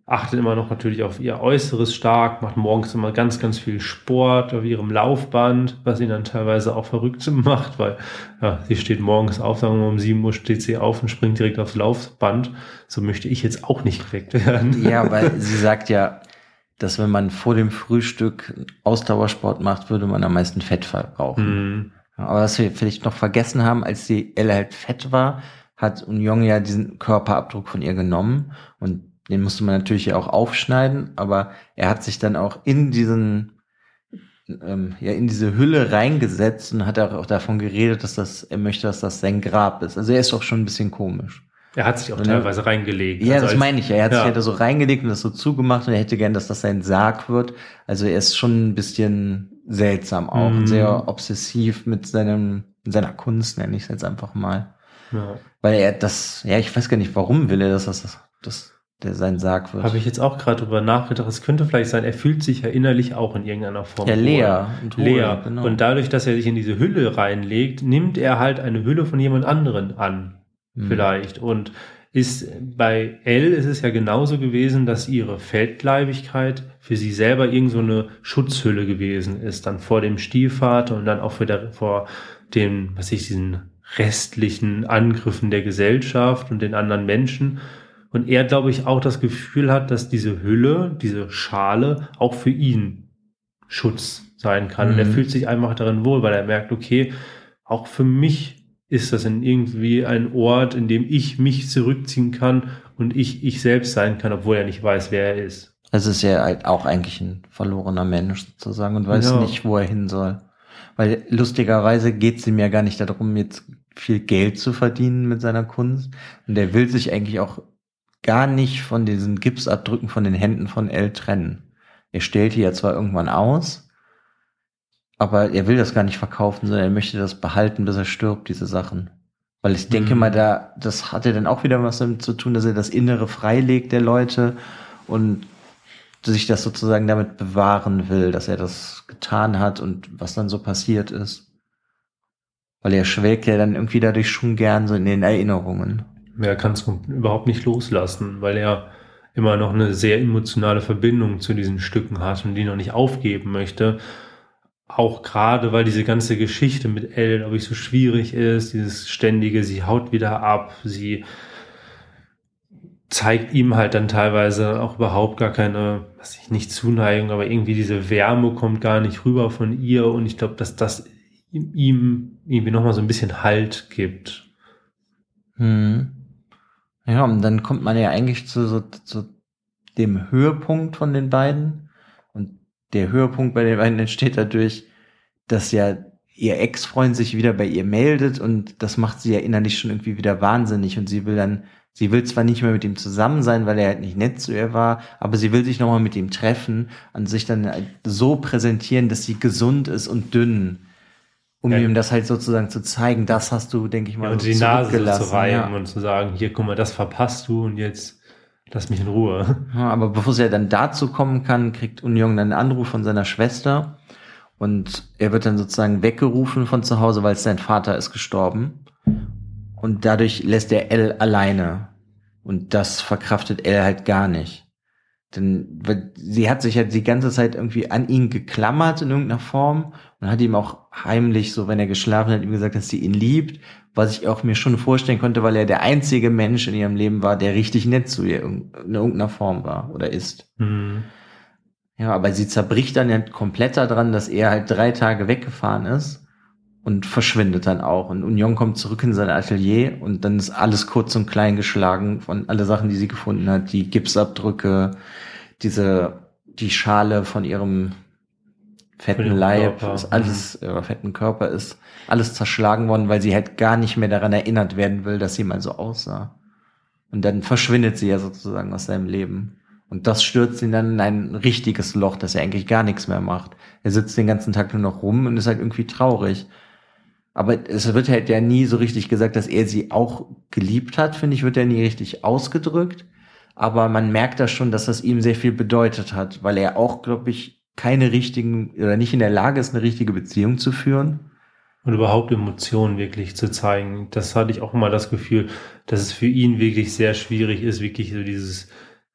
[SPEAKER 1] achtet immer noch natürlich auf ihr Äußeres stark, macht morgens immer ganz, ganz viel Sport auf ihrem Laufband, was ihn dann teilweise auch verrückt macht, weil ja, sie steht morgens auf, sagen wir mal um 7 Uhr steht sie auf und springt direkt aufs Laufband. So möchte ich jetzt auch nicht geweckt werden.
[SPEAKER 2] Ja, weil sie sagt ja, dass wenn man vor dem Frühstück Ausdauersport macht, würde man am meisten Fett verbrauchen. Mhm. Aber was wir vielleicht noch vergessen haben, als die Elle halt fett war, hat Union ja diesen Körperabdruck von ihr genommen und den musste man natürlich ja auch aufschneiden, aber er hat sich dann auch in diesen ähm, ja in diese Hülle reingesetzt und hat auch davon geredet, dass das er möchte, dass das sein Grab ist. Also er ist auch schon ein bisschen komisch.
[SPEAKER 1] Er hat sich auch und teilweise reingelegt.
[SPEAKER 2] Ja, also das meine ich. Er hat ja. sich ja da so reingelegt und das so zugemacht und er hätte gern, dass das sein Sarg wird. Also er ist schon ein bisschen seltsam auch. Mhm. Sehr obsessiv mit seinem, mit seiner Kunst, nenne ich es jetzt einfach mal. Ja. Weil er das, ja, ich weiß gar nicht, warum will er, dass das, das der sein Sarg wird.
[SPEAKER 1] Habe ich jetzt auch gerade drüber nachgedacht. Es könnte vielleicht sein, er fühlt sich ja innerlich auch in irgendeiner Form.
[SPEAKER 2] Ja, leer.
[SPEAKER 1] Und leer. Genau. Und dadurch, dass er sich in diese Hülle reinlegt, nimmt er halt eine Hülle von jemand anderen an. Mhm. vielleicht. Und ist bei Elle ist es ja genauso gewesen, dass ihre Feldleibigkeit für sie selber irgend so eine Schutzhülle gewesen ist, dann vor dem Stiefvater und dann auch für der, vor den, was ich, diesen restlichen Angriffen der Gesellschaft und den anderen Menschen. Und er, glaube ich, auch das Gefühl hat, dass diese Hülle, diese Schale auch für ihn Schutz sein kann. Mhm. Und er mhm. fühlt sich einfach darin wohl, weil er merkt, okay, auch für mich ist das in irgendwie ein Ort, in dem ich mich zurückziehen kann und ich ich selbst sein kann, obwohl er nicht weiß, wer er ist.
[SPEAKER 2] Es ist ja halt auch eigentlich ein verlorener Mensch sozusagen und weiß ja. nicht, wo er hin soll. Weil lustigerweise geht es ihm ja gar nicht darum, jetzt viel Geld zu verdienen mit seiner Kunst. Und er will sich eigentlich auch gar nicht von diesen Gipsabdrücken von den Händen von Elle trennen. Er stellt die ja zwar irgendwann aus, aber er will das gar nicht verkaufen, sondern er möchte das behalten, bis er stirbt, diese Sachen. Weil ich denke mhm. mal, da, das hat ja dann auch wieder was damit zu tun, dass er das Innere freilegt der Leute und sich das sozusagen damit bewahren will, dass er das getan hat und was dann so passiert ist. Weil er schwelgt ja dann irgendwie dadurch schon gern so in den Erinnerungen.
[SPEAKER 1] Er kann es überhaupt nicht loslassen, weil er immer noch eine sehr emotionale Verbindung zu diesen Stücken hat und die noch nicht aufgeben möchte. Auch gerade, weil diese ganze Geschichte mit Elle, glaube ich, so schwierig ist, dieses ständige, sie haut wieder ab, sie zeigt ihm halt dann teilweise auch überhaupt gar keine, was ich nicht Zuneigung, aber irgendwie diese Wärme kommt gar nicht rüber von ihr und ich glaube, dass das ihm irgendwie nochmal so ein bisschen Halt gibt.
[SPEAKER 2] Hm. Ja, und dann kommt man ja eigentlich zu, so, zu dem Höhepunkt von den beiden. Und der Höhepunkt bei den beiden entsteht dadurch, dass ja ihr Ex-Freund sich wieder bei ihr meldet und das macht sie ja innerlich schon irgendwie wieder wahnsinnig und sie will dann, sie will zwar nicht mehr mit ihm zusammen sein, weil er halt nicht nett zu ihr war, aber sie will sich nochmal mit ihm treffen und sich dann so präsentieren, dass sie gesund ist und dünn um ja. ihm das halt sozusagen zu zeigen, das hast du, denke ich mal, ja,
[SPEAKER 1] und die Nase zu reiben ja. und zu sagen, hier, guck mal, das verpasst du und jetzt lass mich in Ruhe.
[SPEAKER 2] Ja, aber bevor sie ja dann dazu kommen kann, kriegt Union dann einen Anruf von seiner Schwester und er wird dann sozusagen weggerufen von zu Hause, weil sein Vater ist gestorben und dadurch lässt er Elle alleine und das verkraftet Elle halt gar nicht. Denn sie hat sich halt die ganze Zeit irgendwie an ihn geklammert in irgendeiner Form und hat ihm auch heimlich, so wenn er geschlafen hat, ihm gesagt, dass sie ihn liebt, was ich auch mir schon vorstellen konnte, weil er der einzige Mensch in ihrem Leben war, der richtig nett zu ihr in irgendeiner Form war oder ist. Mhm. Ja, aber sie zerbricht dann ja komplett daran, dass er halt drei Tage weggefahren ist und verschwindet dann auch. Und Union kommt zurück in sein Atelier und dann ist alles kurz und klein geschlagen von alle Sachen, die sie gefunden hat, die Gipsabdrücke, diese, die Schale von ihrem fetten Leib, Körper. ist alles, mhm. äh, fetten Körper ist alles zerschlagen worden, weil sie halt gar nicht mehr daran erinnert werden will, dass sie mal so aussah. Und dann verschwindet sie ja sozusagen aus seinem Leben. Und das stürzt ihn dann in ein richtiges Loch, dass er eigentlich gar nichts mehr macht. Er sitzt den ganzen Tag nur noch rum und ist halt irgendwie traurig. Aber es wird halt ja nie so richtig gesagt, dass er sie auch geliebt hat, finde ich, wird ja nie richtig ausgedrückt. Aber man merkt da schon, dass das ihm sehr viel bedeutet hat, weil er auch, glaube ich, keine richtigen oder nicht in der Lage ist, eine richtige Beziehung zu führen.
[SPEAKER 1] Und überhaupt Emotionen wirklich zu zeigen. Das hatte ich auch immer das Gefühl, dass es für ihn wirklich sehr schwierig ist, wirklich so dieses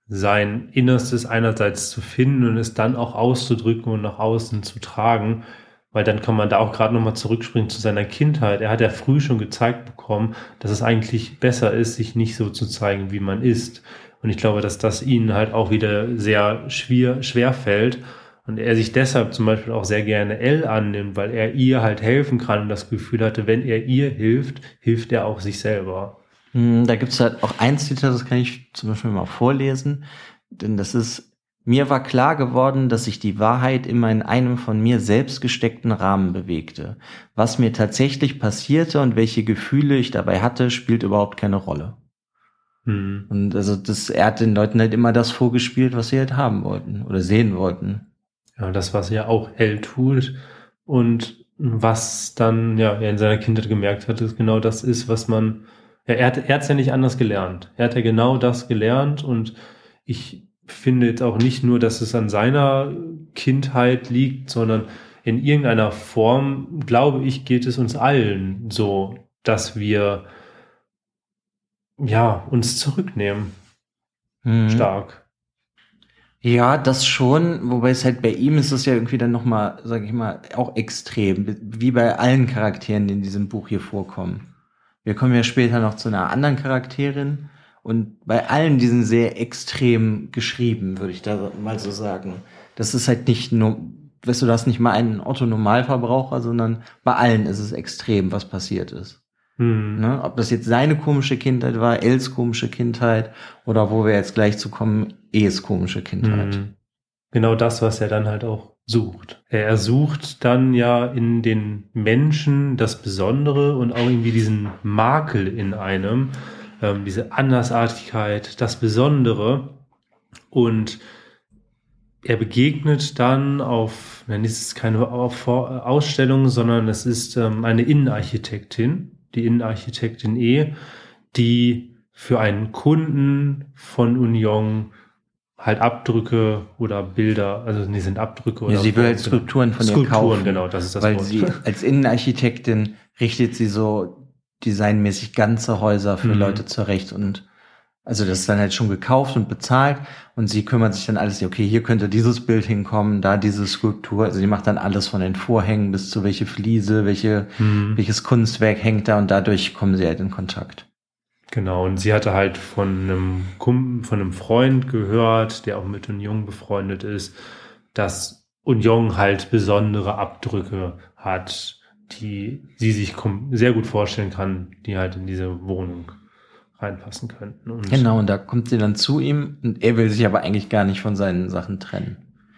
[SPEAKER 1] sein Innerstes einerseits zu finden und es dann auch auszudrücken und nach außen zu tragen. Weil dann kann man da auch gerade nochmal zurückspringen zu seiner Kindheit. Er hat ja früh schon gezeigt bekommen, dass es eigentlich besser ist, sich nicht so zu zeigen, wie man ist. Und ich glaube, dass das ihnen halt auch wieder sehr schwer, schwer fällt und er sich deshalb zum Beispiel auch sehr gerne L annimmt, weil er ihr halt helfen kann und das Gefühl hatte, wenn er ihr hilft, hilft er auch sich selber.
[SPEAKER 2] Hm, da gibt's halt auch ein Zitat, das kann ich zum Beispiel mal vorlesen, denn das ist, mir war klar geworden, dass sich die Wahrheit immer in einem von mir selbst gesteckten Rahmen bewegte. Was mir tatsächlich passierte und welche Gefühle ich dabei hatte, spielt überhaupt keine Rolle. Hm. Und also das, er hat den Leuten halt immer das vorgespielt, was sie halt haben wollten oder sehen wollten.
[SPEAKER 1] Ja, das, was ja auch L tut und was dann ja er in seiner Kindheit gemerkt hat, ist genau das ist, was man, ja, er hat er hat's ja nicht anders gelernt. Er hat ja genau das gelernt und ich finde jetzt auch nicht nur, dass es an seiner Kindheit liegt, sondern in irgendeiner Form, glaube ich, geht es uns allen so, dass wir ja, uns zurücknehmen.
[SPEAKER 2] Mhm.
[SPEAKER 1] Stark.
[SPEAKER 2] Ja, das schon, wobei es halt bei ihm ist es ja irgendwie dann nochmal, sag ich mal, auch extrem, wie bei allen Charakteren, die in diesem Buch hier vorkommen. Wir kommen ja später noch zu einer anderen Charakterin und bei allen diesen sehr extrem geschrieben, würde ich da mal so sagen. Das ist halt nicht nur, weißt du, du hast nicht mal einen Otto-Normalverbraucher, sondern bei allen ist es extrem, was passiert ist.
[SPEAKER 1] Hm.
[SPEAKER 2] Ne? Ob das jetzt seine komische Kindheit war, Els komische Kindheit oder wo wir jetzt gleich zu kommen, Es komische Kindheit.
[SPEAKER 1] Mhm. Genau das, was er dann halt auch sucht. Er sucht dann ja in den Menschen das Besondere und auch irgendwie diesen Makel in einem, ähm, diese Andersartigkeit, das Besondere. Und er begegnet dann auf, es ist keine auf Ausstellung, sondern es ist ähm, eine Innenarchitektin, die Innenarchitektin E, die für einen Kunden von Union halt Abdrücke oder Bilder, also nee, sind Abdrücke oder
[SPEAKER 2] Ja, sie will halt Skulpturen von ihr
[SPEAKER 1] Skulpturen,
[SPEAKER 2] kaufen.
[SPEAKER 1] genau, das ist das
[SPEAKER 2] weil
[SPEAKER 1] Wort.
[SPEAKER 2] sie als Innenarchitektin richtet sie so designmäßig ganze Häuser für
[SPEAKER 1] Mhm.
[SPEAKER 2] Leute zurecht und also das ist dann halt schon gekauft und bezahlt und sie kümmert sich dann alles, okay, hier könnte dieses Bild hinkommen, da diese Skulptur, also die macht dann alles von den Vorhängen bis zu welche Fliese, welche,
[SPEAKER 1] Mhm.
[SPEAKER 2] welches Kunstwerk hängt da und dadurch kommen sie halt in Kontakt.
[SPEAKER 1] Genau, und sie hatte halt von einem Kumpel, von einem Freund gehört, der auch mit Union befreundet ist, dass Union halt besondere Abdrücke hat, die sie sich sehr gut vorstellen kann, die halt in diese Wohnung reinpassen könnten. Und,
[SPEAKER 2] Genau, und da kommt sie dann zu ihm und er will sich aber eigentlich gar nicht von seinen Sachen trennen.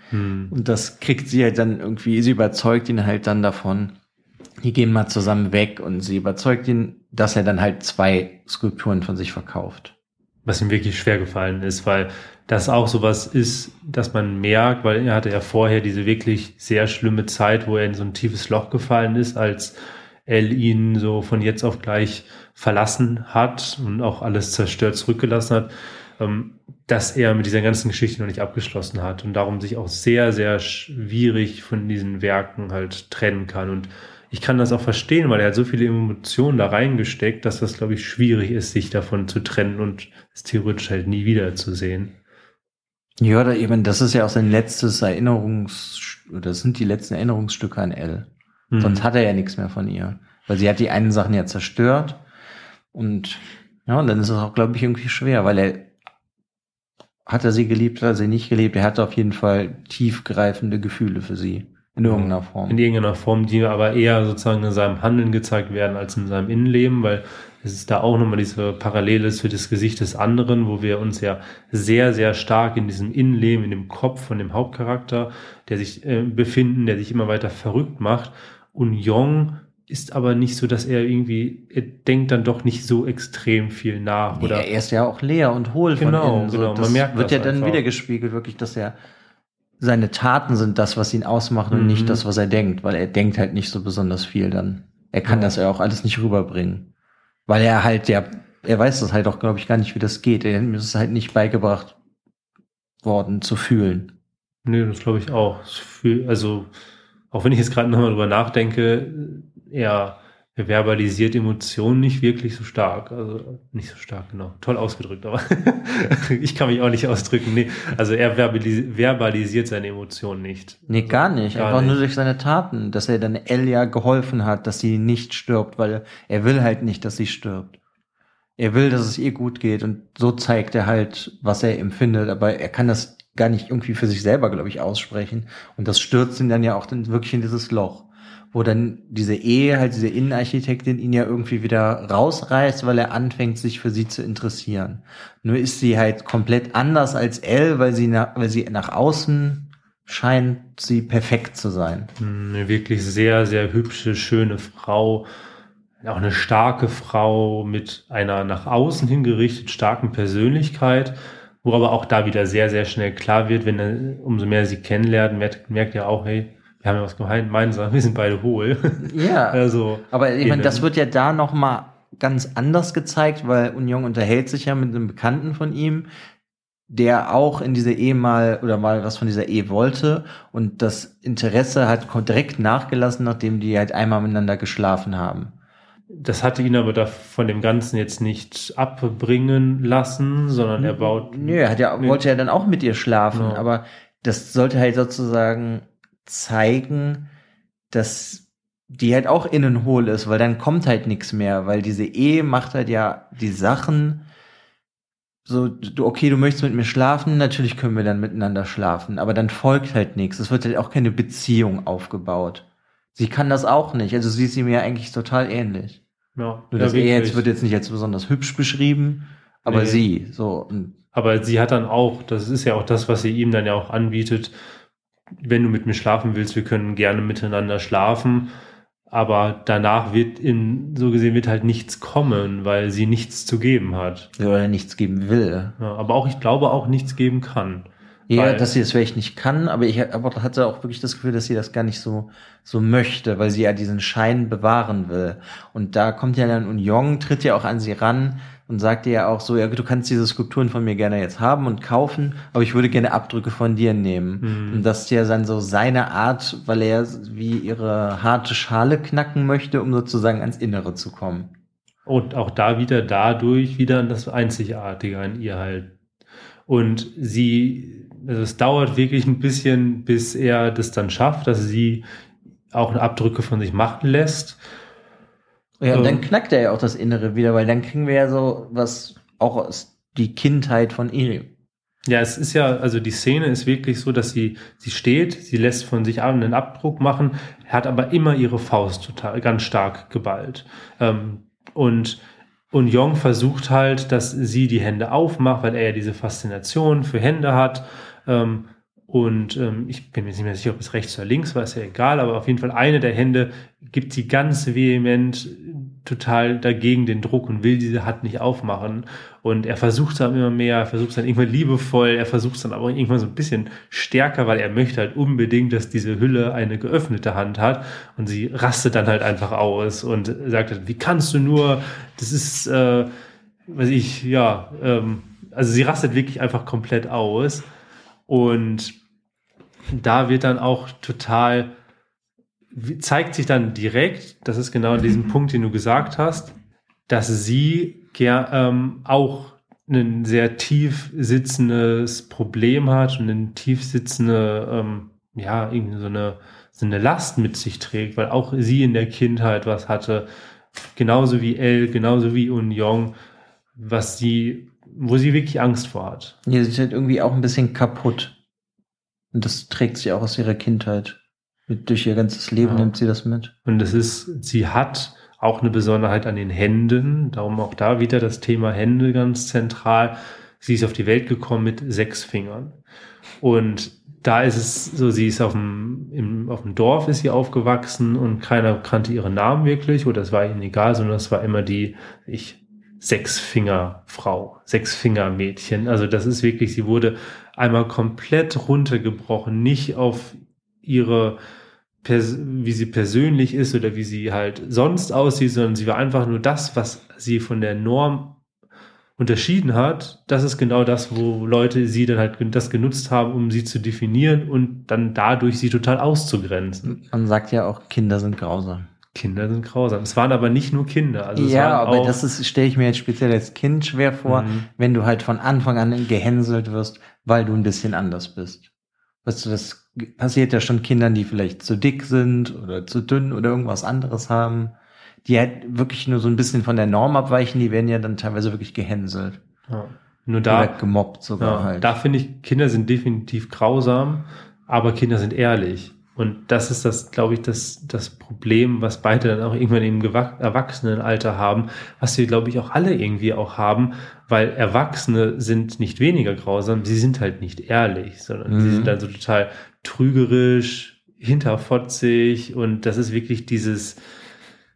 [SPEAKER 1] Hm.
[SPEAKER 2] Und das kriegt sie halt dann irgendwie, sie überzeugt ihn halt dann davon. Die gehen mal zusammen weg und sie überzeugt ihn, dass er dann halt zwei Skulpturen von sich verkauft.
[SPEAKER 1] was ihm wirklich schwer gefallen ist, weil das auch sowas ist, dass man merkt, weil er hatte ja vorher diese wirklich sehr schlimme Zeit, wo er in so ein tiefes Loch gefallen ist, als Elle ihn so von jetzt auf gleich verlassen hat und auch alles zerstört zurückgelassen hat, ähm, dass er mit dieser ganzen Geschichte noch nicht abgeschlossen hat und darum sich auch sehr, sehr schwierig von diesen Werken halt trennen kann. Und ich kann das auch verstehen, weil er hat so viele Emotionen da reingesteckt, dass das, glaube ich, schwierig ist, sich davon zu trennen und es theoretisch halt nie wieder zu sehen.
[SPEAKER 2] Ja, oder eben, das ist ja auch sein letztes Erinnerungs, oder das sind die letzten Erinnerungsstücke an Elle.
[SPEAKER 1] Hm.
[SPEAKER 2] Sonst hat er ja nichts mehr von ihr. Weil sie hat die einen Sachen ja zerstört. Und ja, und dann ist es auch, glaube ich, irgendwie schwer, weil er hat er sie geliebt, hat er sie nicht geliebt. Er hatte auf jeden Fall tiefgreifende Gefühle für sie. In irgendeiner Form.
[SPEAKER 1] in irgendeiner Form, die aber eher sozusagen in seinem Handeln gezeigt werden als in seinem Innenleben, weil es ist da auch nochmal diese Parallele für das Gesicht des anderen, wo wir uns ja sehr, sehr stark in diesem Innenleben, in dem Kopf von dem Hauptcharakter, der sich äh, befinden, der sich immer weiter verrückt macht. Und Jong ist aber nicht so, dass er irgendwie, er denkt dann doch nicht so extrem viel nach.
[SPEAKER 2] Nee,
[SPEAKER 1] Oder
[SPEAKER 2] er ist ja auch leer und hohl
[SPEAKER 1] Genau,
[SPEAKER 2] von innen. So,
[SPEAKER 1] genau, man
[SPEAKER 2] das
[SPEAKER 1] merkt
[SPEAKER 2] wird
[SPEAKER 1] das
[SPEAKER 2] ja dann wieder gespiegelt, wirklich, dass er seine Taten sind das, was ihn ausmacht und
[SPEAKER 1] Mhm.
[SPEAKER 2] nicht das, was er denkt, weil er denkt halt nicht so besonders viel dann. Er kann
[SPEAKER 1] Ja.
[SPEAKER 2] das ja auch alles nicht rüberbringen. Weil er halt, ja, er weiß das halt auch, glaube ich, gar nicht, wie das geht. Er ist es halt nicht beigebracht worden zu fühlen.
[SPEAKER 1] Nee, das glaube ich auch. Also, auch wenn ich jetzt gerade nochmal drüber nachdenke, er verbalisiert Emotionen nicht wirklich so stark. Also, nicht so stark, genau. Toll ausgedrückt, aber ich kann mich auch nicht ausdrücken. Nee, also er verbalis verbalisiert seine Emotionen nicht.
[SPEAKER 2] Nee, gar nicht.
[SPEAKER 1] Gar
[SPEAKER 2] Einfach nur
[SPEAKER 1] nicht.
[SPEAKER 2] durch seine Taten, dass er dann Elia geholfen hat, dass sie nicht stirbt, weil er will halt nicht, dass sie stirbt. Er will, dass es ihr gut geht und so zeigt er halt, was er empfindet, aber er kann das gar nicht irgendwie für sich selber, glaube ich, aussprechen. Und das stürzt ihn dann ja auch dann wirklich in dieses Loch, wo dann diese Ehe, halt diese Innenarchitektin ihn ja irgendwie wieder rausreißt, weil er anfängt, sich für sie zu interessieren. Nur ist sie halt komplett anders als Elle, weil sie nach, weil sie nach außen scheint sie perfekt zu sein.
[SPEAKER 1] Eine wirklich sehr, sehr hübsche, schöne Frau. Auch eine starke Frau mit einer nach außen hingerichtet starken Persönlichkeit, wo aber auch da wieder sehr, sehr schnell klar wird, wenn er, umso mehr sie kennenlernt, merkt, merkt er auch, hey, wir haben ja was gemeinsam, wir sind beide hohl.
[SPEAKER 2] Ja,
[SPEAKER 1] Also,
[SPEAKER 2] aber ich meine, das wird ja da noch mal ganz anders gezeigt, weil Union unterhält sich ja mit einem Bekannten von ihm, der auch in diese Ehe mal oder mal was von dieser Ehe wollte und das Interesse hat direkt nachgelassen, nachdem die halt einmal miteinander geschlafen haben.
[SPEAKER 1] das hatte ihn aber da von dem Ganzen jetzt nicht abbringen lassen, sondern er baut.
[SPEAKER 2] Nö, er hat ja, wollte ja dann auch mit ihr schlafen,
[SPEAKER 1] Ja.
[SPEAKER 2] aber das sollte halt sozusagen zeigen, dass die halt auch innen hohl ist, weil dann kommt halt nichts mehr, weil diese Ehe macht halt ja die Sachen so, du, okay, du möchtest mit mir schlafen, natürlich können wir dann miteinander schlafen, aber dann folgt halt nichts. Es wird halt auch keine Beziehung aufgebaut. Sie kann das auch nicht, also sie ist ihm ja eigentlich total ähnlich.
[SPEAKER 1] Ja,
[SPEAKER 2] Nur das Ehe jetzt wird jetzt nicht als besonders hübsch beschrieben, aber
[SPEAKER 1] Nee.
[SPEAKER 2] sie, so,
[SPEAKER 1] Aber sie hat dann auch, das ist ja auch das, was sie ihm dann ja auch anbietet, wenn du mit mir schlafen willst, wir können gerne miteinander schlafen, aber danach wird in, so gesehen wird halt nichts kommen, weil sie nichts zu geben hat.
[SPEAKER 2] oder nichts geben will.
[SPEAKER 1] Ja, aber auch, ich glaube, auch nichts geben kann.
[SPEAKER 2] Ja, dass sie es vielleicht nicht kann, aber ich aber hatte auch wirklich das Gefühl, dass sie das gar nicht so so möchte, weil sie ja diesen Schein bewahren will. Und da kommt ja dann Union, tritt ja auch an sie ran und sagt ihr ja auch so, ja, du kannst diese Skulpturen von mir gerne jetzt haben und kaufen, aber ich würde gerne Abdrücke von dir nehmen.
[SPEAKER 1] Mhm.
[SPEAKER 2] Und das ist ja dann so seine Art, weil er wie ihre harte Schale knacken möchte, um sozusagen ans Innere zu kommen.
[SPEAKER 1] Und auch da wieder dadurch wieder das Einzigartige an ihr halt. Und sie, also es dauert wirklich ein bisschen, bis er das dann schafft, dass sie auch Abdrücke von sich machen lässt.
[SPEAKER 2] Ja, und dann knackt er ja auch das Innere wieder, weil dann kriegen wir ja so was auch aus die Kindheit von ihm.
[SPEAKER 1] Ja, es ist ja, also die Szene ist wirklich so, dass sie, sie steht, sie lässt von sich einen Abdruck machen, hat aber immer ihre Faust total, ganz stark geballt. Ähm, und, und Jong versucht halt, dass sie die Hände aufmacht, weil er ja diese Faszination für Hände hat. Ähm, und ähm, ich bin mir nicht mehr sicher, ob es rechts oder links war, ist ja egal, aber auf jeden Fall eine der Hände gibt sie ganz vehement total dagegen den Druck und will diese Hand nicht aufmachen. Und er versucht es dann immer mehr, er versucht es dann irgendwann liebevoll, er versucht es dann aber irgendwann so ein bisschen stärker, weil er möchte halt unbedingt, dass diese Hülle eine geöffnete Hand hat. Und sie rastet dann halt einfach aus und sagt, halt, wie kannst du nur, das ist, äh, weiß ich, ja, ähm, also sie rastet wirklich einfach komplett aus. Und da wird dann auch total, zeigt sich dann direkt, das ist genau an diesem Punkt, den du gesagt hast, dass sie ähm, auch ein sehr tief sitzendes Problem hat und eine tief sitzende, ähm, ja, irgendwie so eine, so eine Last mit sich trägt, weil auch sie in der Kindheit was hatte, genauso wie Elle, genauso wie Union, was sie, wo sie wirklich Angst vor hat.
[SPEAKER 2] Ja, sie ist halt irgendwie auch ein bisschen kaputt. Und das trägt sie auch aus ihrer Kindheit. Mit, durch ihr ganzes Leben
[SPEAKER 1] Ja.
[SPEAKER 2] nimmt sie das mit.
[SPEAKER 1] Und es ist, sie hat auch eine Besonderheit an den Händen, darum auch da wieder das Thema Hände ganz zentral. Sie ist auf die Welt gekommen mit sechs Fingern. Und da ist es so, sie ist auf dem, im, auf dem Dorf ist sie aufgewachsen und keiner kannte ihren Namen wirklich oder es war ihnen egal, sondern es war immer die, ich, Sechsfingerfrau, Sechsfingermädchen. Also das ist wirklich, sie wurde einmal komplett runtergebrochen, nicht auf ihre, wie sie persönlich ist oder wie sie halt sonst aussieht, sondern sie war einfach nur das, was sie von der Norm unterschieden hat. Das ist genau das, wo Leute sie dann halt das genutzt haben, um sie zu definieren und dann dadurch sie total auszugrenzen.
[SPEAKER 2] Man sagt ja auch, Kinder sind grausam.
[SPEAKER 1] Kinder sind grausam. Es waren aber nicht nur Kinder. Also
[SPEAKER 2] ja, aber das ist, stelle ich mir jetzt speziell als Kind schwer vor,
[SPEAKER 1] Mhm.
[SPEAKER 2] wenn du halt von Anfang an gehänselt wirst, weil du ein bisschen anders bist. Weißt du, das passiert ja schon Kindern, die vielleicht zu dick sind oder zu dünn oder irgendwas anderes haben, die halt wirklich nur so ein bisschen von der Norm abweichen, die werden ja dann teilweise wirklich gehänselt.
[SPEAKER 1] ja. Nur
[SPEAKER 2] oder
[SPEAKER 1] da,
[SPEAKER 2] gemobbt sogar
[SPEAKER 1] ja,
[SPEAKER 2] halt.
[SPEAKER 1] da finde ich, Kinder sind definitiv grausam, aber Kinder sind ehrlich. Und das ist das, glaube ich, das, das Problem, was beide dann auch irgendwann im Erwachsenenalter haben, was wir, glaube ich, auch alle irgendwie auch haben, weil Erwachsene sind nicht weniger grausam, sie sind halt nicht ehrlich, sondern sie
[SPEAKER 2] Mhm.
[SPEAKER 1] sind dann so total trügerisch, hinterfotzig und das ist wirklich dieses,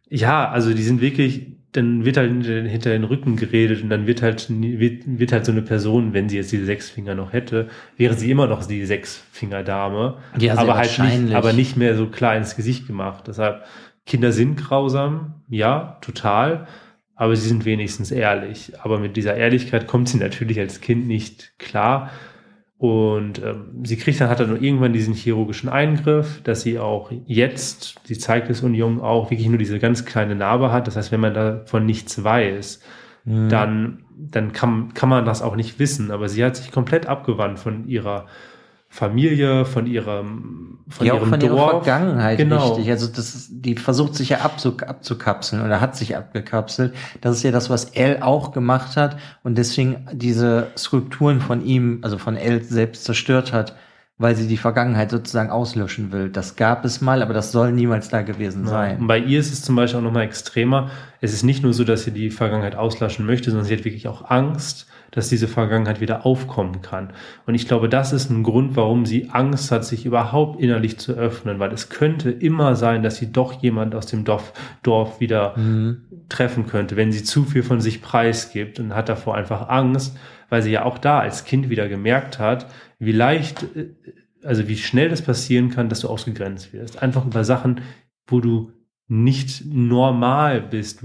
[SPEAKER 1] ja, also die sind wirklich, dann wird halt hinter, den Rücken geredet und dann wird halt, wird, wird halt so eine Person, wenn sie jetzt diese sechs Finger noch hätte, wäre sie immer noch die Sechsfingerdame,
[SPEAKER 2] Ja,
[SPEAKER 1] aber halt nicht, aber nicht mehr so klar ins Gesicht gemacht. Deshalb, Kinder sind grausam, ja, total, aber sie sind wenigstens ehrlich. Aber mit dieser Ehrlichkeit kommt sie natürlich als Kind nicht klar. Und ähm, sie kriegt dann, hat dann nur irgendwann diesen chirurgischen Eingriff, dass sie auch jetzt, sie zeigt es Union auch, wirklich nur diese ganz kleine Narbe hat. Das heißt, wenn man davon nichts weiß, mhm. dann, dann kann, kann man das auch nicht wissen. Aber sie hat sich komplett abgewandt von ihrer Familie, von ihrem,
[SPEAKER 2] von ja, ihrem auch von Dorf. ihrer Vergangenheit genau. wichtig. Also das ist, die versucht sich ja abzuk abzukapseln oder hat sich abgekapselt. Das ist ja das, was Elle auch gemacht hat und deswegen diese Skulpturen von ihm, also von Elle selbst zerstört hat, weil sie die Vergangenheit sozusagen auslöschen will. Das gab es mal, aber das soll niemals da gewesen ja. sein.
[SPEAKER 1] Und bei ihr ist es zum Beispiel auch nochmal extremer. Es ist nicht nur so, dass sie die Vergangenheit auslöschen möchte, sondern sie hat wirklich auch Angst, dass diese Vergangenheit wieder aufkommen kann. Und ich glaube, das ist ein Grund, warum sie Angst hat, sich überhaupt innerlich zu öffnen, weil es könnte immer sein, dass sie doch jemand aus dem Dorf, Dorf wieder mhm. treffen könnte, wenn sie zu viel von sich preisgibt und hat davor einfach Angst, weil sie ja auch da als Kind wieder gemerkt hat, wie leicht, äh, also wie schnell das passieren kann, dass du ausgegrenzt wirst. Einfach über Sachen, wo du nicht normal bist.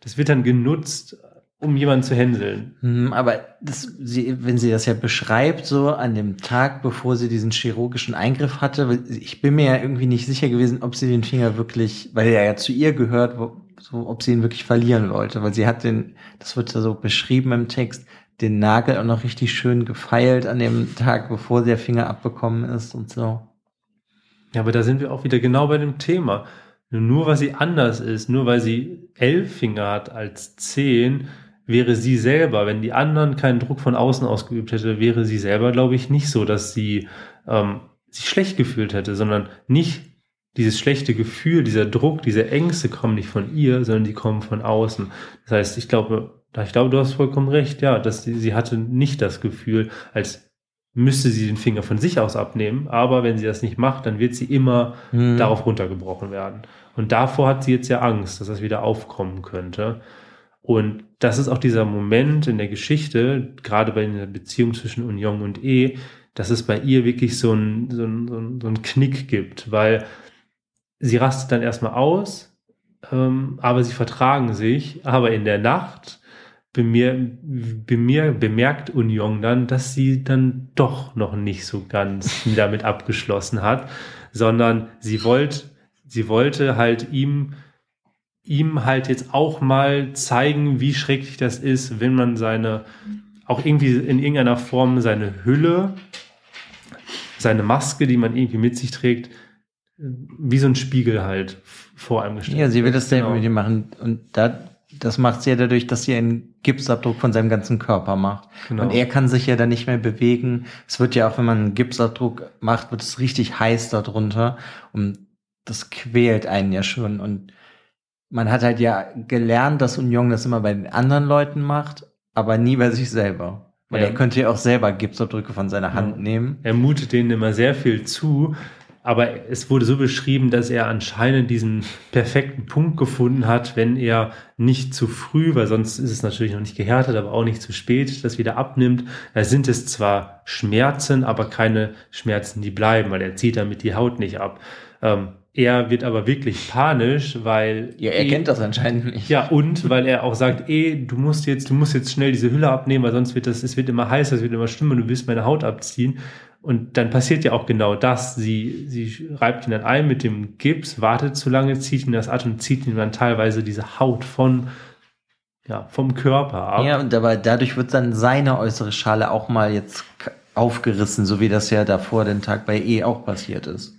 [SPEAKER 1] Das wird dann genutzt um jemanden zu händeln.
[SPEAKER 2] Hm, aber das, sie, wenn sie das ja beschreibt, so an dem Tag, bevor sie diesen chirurgischen Eingriff hatte, ich bin mir ja irgendwie nicht sicher gewesen, ob sie den Finger wirklich, weil er ja zu ihr gehört, so, ob sie ihn wirklich verlieren wollte, weil sie hat den, das wird ja so beschrieben im Text, den Nagel auch noch richtig schön gefeilt an dem Tag, bevor der Finger abbekommen ist und so.
[SPEAKER 1] Ja, aber da sind wir auch wieder genau bei dem Thema. Nur weil sie anders ist, nur weil sie elf Finger hat als zehn, wäre sie selber, wenn die anderen keinen Druck von außen ausgeübt hätte, wäre sie selber, glaube ich, nicht so, dass sie ähm, sich schlecht gefühlt hätte, sondern nicht dieses schlechte Gefühl, dieser Druck, diese Ängste kommen nicht von ihr, sondern die kommen von außen. Das heißt, ich glaube, ich glaube, du hast vollkommen recht, ja, dass sie, sie hatte nicht das Gefühl, als müsste sie den Finger von sich aus abnehmen, aber wenn sie das nicht macht, dann wird sie immer mhm. darauf runtergebrochen werden. Und davor hat sie jetzt ja Angst, dass das wieder aufkommen könnte. Und das ist auch dieser Moment in der Geschichte, gerade bei der Beziehung zwischen Union und E, dass es bei ihr wirklich so ein, so ein, so ein, Knick gibt, weil sie rastet dann erstmal aus, ähm, aber sie vertragen sich, aber in der Nacht bemir, bemir, bemerkt Union dann, dass sie dann doch noch nicht so ganz damit abgeschlossen hat, sondern sie wollte, sie wollte halt ihm ihm halt jetzt auch mal zeigen, wie schrecklich das ist, wenn man seine, auch irgendwie in irgendeiner Form seine Hülle, seine Maske, die man irgendwie mit sich trägt, wie so ein Spiegel halt vor einem
[SPEAKER 2] gestellt. Ja, sie will das selber genau. mit ihm machen. Und da, das macht sie ja dadurch, dass sie einen Gipsabdruck von seinem ganzen Körper macht. Genau. Und er kann sich ja dann nicht mehr bewegen. Es wird ja auch, wenn man einen Gipsabdruck macht, wird es richtig heiß darunter. Und das quält einen ja schon. Und man hat halt ja gelernt, dass Union das immer bei den anderen Leuten macht, aber nie bei sich selber. Weil ja. er könnte ja auch selber Gipsabdrücke von seiner Hand ja. nehmen.
[SPEAKER 1] Er mutet denen immer sehr viel zu, aber es wurde so beschrieben, dass er anscheinend diesen perfekten Punkt gefunden hat, wenn er nicht zu früh, weil sonst ist es natürlich noch nicht gehärtet, aber auch nicht zu spät, das wieder abnimmt. Da sind es zwar Schmerzen, aber keine Schmerzen, die bleiben, weil er zieht damit die Haut nicht ab. Ähm, er wird aber wirklich panisch, weil.
[SPEAKER 2] Ja, er eh, kennt das anscheinend nicht.
[SPEAKER 1] Ja, und weil er auch sagt, eh, du musst jetzt, du musst jetzt schnell diese Hülle abnehmen, weil sonst wird das, es wird immer heißer, es wird immer schlimmer, du willst meine Haut abziehen. Und dann passiert ja auch genau das. Sie, sie reibt ihn dann ein mit dem Gips, wartet zu lange, zieht ihn das ab und zieht ihm dann teilweise diese Haut von, ja, vom Körper ab.
[SPEAKER 2] Ja, und aber dadurch wird dann seine äußere Schale auch mal jetzt aufgerissen, so wie das ja davor den Tag bei E auch passiert ist.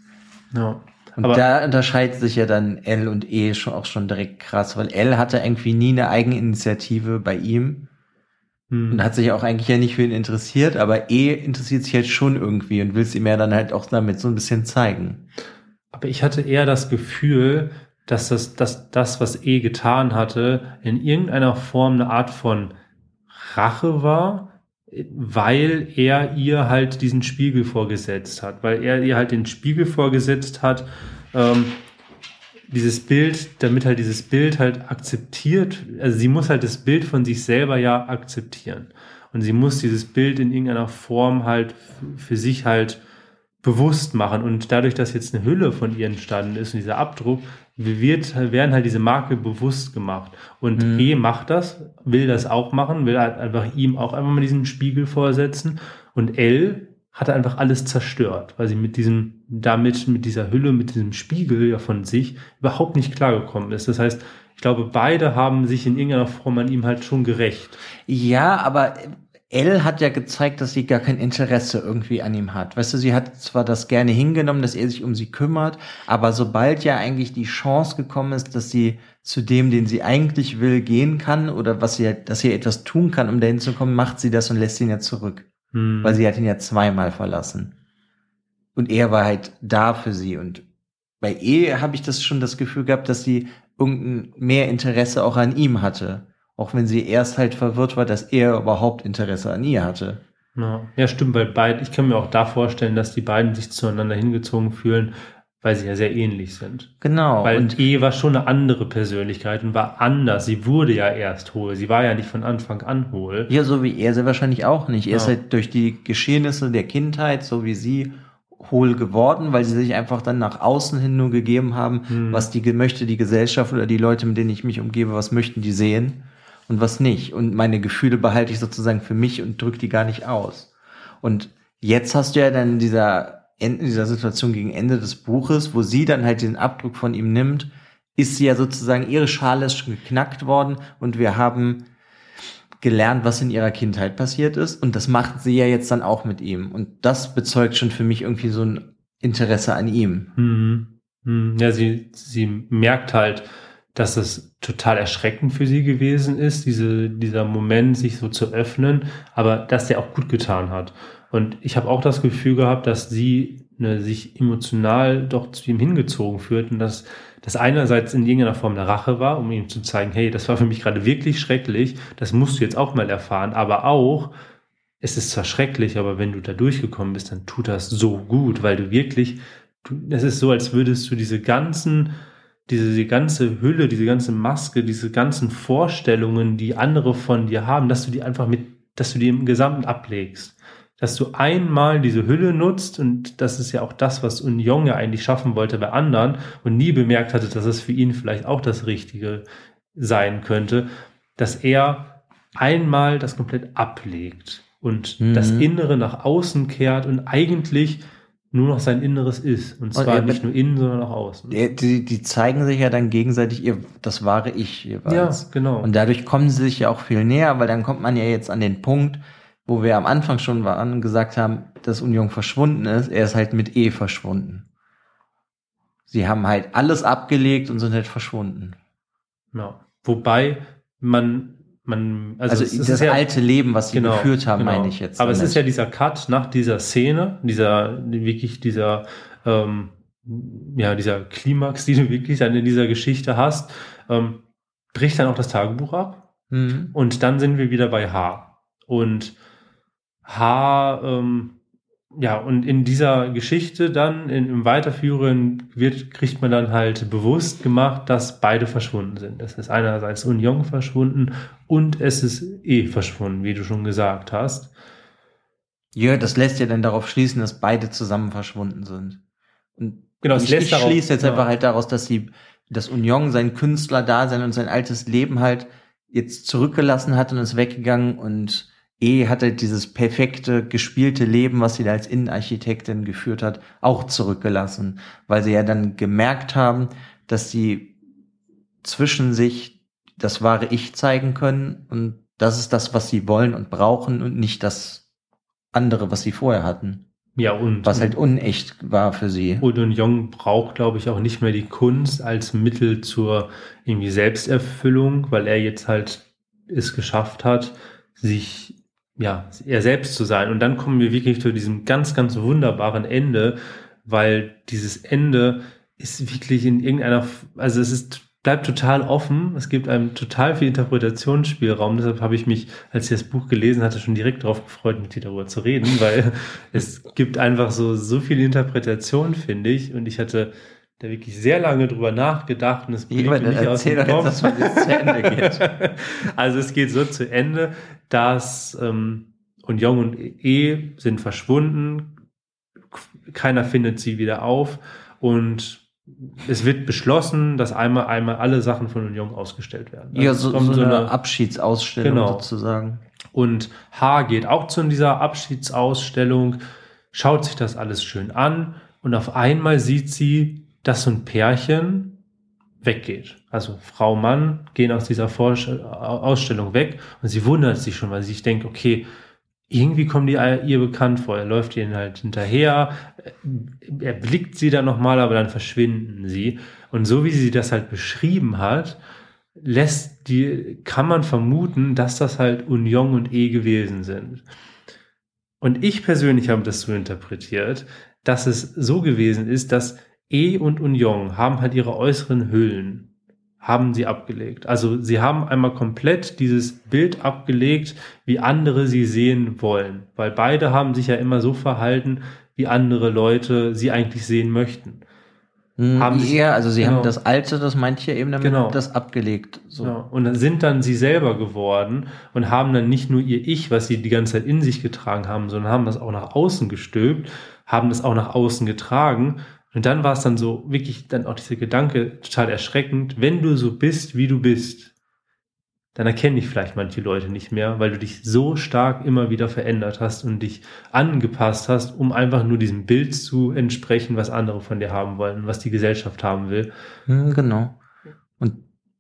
[SPEAKER 2] Ja. Und Aber da unterscheidet sich ja dann L und E schon auch schon direkt krass, weil L hatte irgendwie nie eine Eigeninitiative bei ihm hm. und hat sich auch eigentlich ja nicht für ihn interessiert, aber E interessiert sich halt schon irgendwie und will es ihm ja dann halt auch damit so ein bisschen zeigen.
[SPEAKER 1] Aber ich hatte eher das Gefühl, dass das, dass das, was E getan hatte, in irgendeiner Form eine Art von Rache war, weil er ihr halt diesen Spiegel vorgesetzt hat, weil er ihr halt den Spiegel vorgesetzt hat, ähm, dieses Bild, damit halt dieses Bild halt akzeptiert, also sie muss halt das Bild von sich selber ja akzeptieren. Und sie muss dieses Bild in irgendeiner Form halt für sich halt bewusst machen. Und dadurch, dass jetzt eine Hülle von ihr entstanden ist und dieser Abdruck, wird, werden halt diese Marke bewusst gemacht. Und mhm. E macht das, will das auch machen, will halt einfach ihm auch einfach mal diesen Spiegel vorsetzen. Und L hat einfach alles zerstört, weil sie mit diesem, damit, mit dieser Hülle, mit diesem Spiegel ja von sich überhaupt nicht klargekommen ist. Das heißt, ich glaube, beide haben sich in irgendeiner Form an ihm halt schon gerecht.
[SPEAKER 2] Ja, aber Elle hat ja gezeigt, dass sie gar kein Interesse irgendwie an ihm hat. Weißt du, sie hat zwar das gerne hingenommen, dass er sich um sie kümmert, aber sobald ja eigentlich die Chance gekommen ist, dass sie zu dem, den sie eigentlich will, gehen kann oder was sie, dass sie etwas tun kann, um dahin zu kommen, macht sie das und lässt ihn ja zurück. Hm. Weil sie hat ihn ja zweimal verlassen. Und er war halt da für sie. Und bei E habe ich das schon das Gefühl gehabt, dass sie irgendein mehr Interesse auch an ihm hatte. Auch wenn sie erst halt verwirrt war, dass er überhaupt Interesse an ihr hatte.
[SPEAKER 1] Ja, ja stimmt, weil beide, ich kann mir auch da vorstellen, dass die beiden sich zueinander hingezogen fühlen, weil sie ja sehr ähnlich sind.
[SPEAKER 2] Genau.
[SPEAKER 1] Weil und E war schon eine andere Persönlichkeit und war anders. Sie wurde ja erst hohl. Sie war ja nicht von Anfang an hohl.
[SPEAKER 2] Ja, so wie er sie wahrscheinlich auch nicht. Er ja. ist halt durch die Geschehnisse der Kindheit, so wie sie, hohl geworden, weil sie sich einfach dann nach außen hin nur gegeben haben, hm. was die möchte die Gesellschaft oder die Leute, mit denen ich mich umgebe, was möchten die sehen und was nicht. Und meine Gefühle behalte ich sozusagen für mich und drücke die gar nicht aus. Und jetzt hast du ja dann in dieser, in dieser Situation gegen Ende des Buches, wo sie dann halt den Abdruck von ihm nimmt, ist sie ja sozusagen, ihre Schale ist schon geknackt worden und wir haben gelernt, was in ihrer Kindheit passiert ist. Und das macht sie ja jetzt dann auch mit ihm. Und das bezeugt schon für mich irgendwie so ein Interesse an ihm.
[SPEAKER 1] Mhm. Mhm. Ja, sie, sie merkt halt, dass es total erschreckend für sie gewesen ist, diese, dieser Moment, sich so zu öffnen, aber dass der auch gut getan hat. Und ich habe auch das Gefühl gehabt, dass sie ne, sich emotional doch zu ihm hingezogen führt und dass das einerseits in irgendeiner Form eine Rache war, um ihm zu zeigen, hey, das war für mich gerade wirklich schrecklich, das musst du jetzt auch mal erfahren, aber auch, es ist zwar schrecklich, aber wenn du da durchgekommen bist, dann tut das so gut, weil du wirklich, es ist so, als würdest du diese ganzen diese die ganze Hülle, diese ganze Maske, diese ganzen Vorstellungen, die andere von dir haben, dass du die einfach mit, dass du die im Gesamten ablegst. Dass du einmal diese Hülle nutzt und das ist ja auch das, was Union ja eigentlich schaffen wollte bei anderen und nie bemerkt hatte, dass es für ihn vielleicht auch das Richtige sein könnte, dass er einmal das komplett ablegt und mhm. das Innere nach außen kehrt und eigentlich nur noch sein Inneres ist. Und zwar und nicht nur innen, sondern auch außen.
[SPEAKER 2] Die, die zeigen sich ja dann gegenseitig ihr, das wahre Ich
[SPEAKER 1] jeweils. Ja, genau.
[SPEAKER 2] Und dadurch kommen sie sich ja auch viel näher, weil dann kommt man ja jetzt an den Punkt, wo wir am Anfang schon waren und gesagt haben, dass Union verschwunden ist. Er ist halt mit E verschwunden. Sie haben halt alles abgelegt und sind halt verschwunden.
[SPEAKER 1] Ja. Wobei man man,
[SPEAKER 2] also, also das ja, alte Leben, was sie genau, geführt haben, genau. meine ich jetzt.
[SPEAKER 1] Aber es ist ja dieser Cut nach dieser Szene, dieser wirklich dieser ähm, ja dieser Klimax, die du wirklich dann in dieser Geschichte hast, ähm, bricht dann auch das Tagebuch ab mhm. und dann sind wir wieder bei H und H ähm, ja, und in dieser Geschichte dann, in, im Weiterführen, wird, kriegt man dann halt bewusst gemacht, dass beide verschwunden sind. Es ist einerseits Union verschwunden und es ist eh verschwunden, wie du schon gesagt hast.
[SPEAKER 2] Ja, das lässt ja dann darauf schließen, dass beide zusammen verschwunden sind. Und
[SPEAKER 1] genau, es
[SPEAKER 2] ich, ich darauf, schließe jetzt ja. einfach halt daraus, dass sie, dass Union sein Künstlerdasein und sein altes Leben halt jetzt zurückgelassen hat und ist weggegangen und E hatte dieses perfekte gespielte Leben, was sie da als Innenarchitektin geführt hat, auch zurückgelassen, weil sie ja dann gemerkt haben, dass sie zwischen sich das wahre Ich zeigen können und das ist das, was sie wollen und brauchen und nicht das andere, was sie vorher hatten.
[SPEAKER 1] Ja, und.
[SPEAKER 2] Was halt unecht war für sie.
[SPEAKER 1] Und, und Jung braucht, glaube ich, auch nicht mehr die Kunst als Mittel zur irgendwie Selbsterfüllung, weil er jetzt halt es geschafft hat, sich ja, er selbst zu sein. Und dann kommen wir wirklich zu diesem ganz, ganz wunderbaren Ende, weil dieses Ende ist wirklich in irgendeiner, also es ist, bleibt total offen. Es gibt einem total viel Interpretationsspielraum. Deshalb habe ich mich, als ich das Buch gelesen hatte, schon direkt darauf gefreut, mit dir darüber zu reden, weil es gibt einfach so, so viel Interpretation, finde ich. Und ich hatte da wirklich sehr lange drüber nachgedacht und es blieb mir nicht aus dem Kopf. Dass zu Ende geht. also es geht so zu Ende, dass ähm, und Jong und E sind verschwunden, keiner findet sie wieder auf und es wird beschlossen, dass einmal einmal alle Sachen von Union ausgestellt werden.
[SPEAKER 2] Also ja, so, so, so eine, eine, Abschiedsausstellung genau. sozusagen.
[SPEAKER 1] Und H geht auch zu dieser Abschiedsausstellung schaut sich das alles schön an und auf einmal sieht sie, dass so ein Pärchen weggeht. Also Frau, Mann gehen aus dieser Vorst Ausstellung weg und sie wundert sich schon, weil sie sich denkt, okay, irgendwie kommen die ihr bekannt vor. Er läuft ihnen halt hinterher, er blickt sie dann nochmal, aber dann verschwinden sie. Und so wie sie das halt beschrieben hat, lässt die, kann man vermuten, dass das halt Union und E gewesen sind. Und ich persönlich habe das so interpretiert, dass es so gewesen ist, dass E und Union haben halt ihre äußeren Hüllen, haben sie abgelegt. Also sie haben einmal komplett dieses Bild abgelegt, wie andere sie sehen wollen. Weil beide haben sich ja immer so verhalten, wie andere Leute sie eigentlich sehen möchten.
[SPEAKER 2] Hm, haben sie, eher, also sie genau. haben das Alte, das manche eben damit
[SPEAKER 1] genau.
[SPEAKER 2] das abgelegt.
[SPEAKER 1] So. Genau. Und dann sind dann sie selber geworden und haben dann nicht nur ihr Ich, was sie die ganze Zeit in sich getragen haben, sondern haben das auch nach außen gestülpt, haben das auch nach außen getragen. Und dann war es dann so wirklich dann auch dieser Gedanke total erschreckend, wenn du so bist, wie du bist, dann erkennen dich vielleicht manche Leute nicht mehr, weil du dich so stark immer wieder verändert hast und dich angepasst hast, um einfach nur diesem Bild zu entsprechen, was andere von dir haben wollen, was die Gesellschaft haben will.
[SPEAKER 2] Genau. Und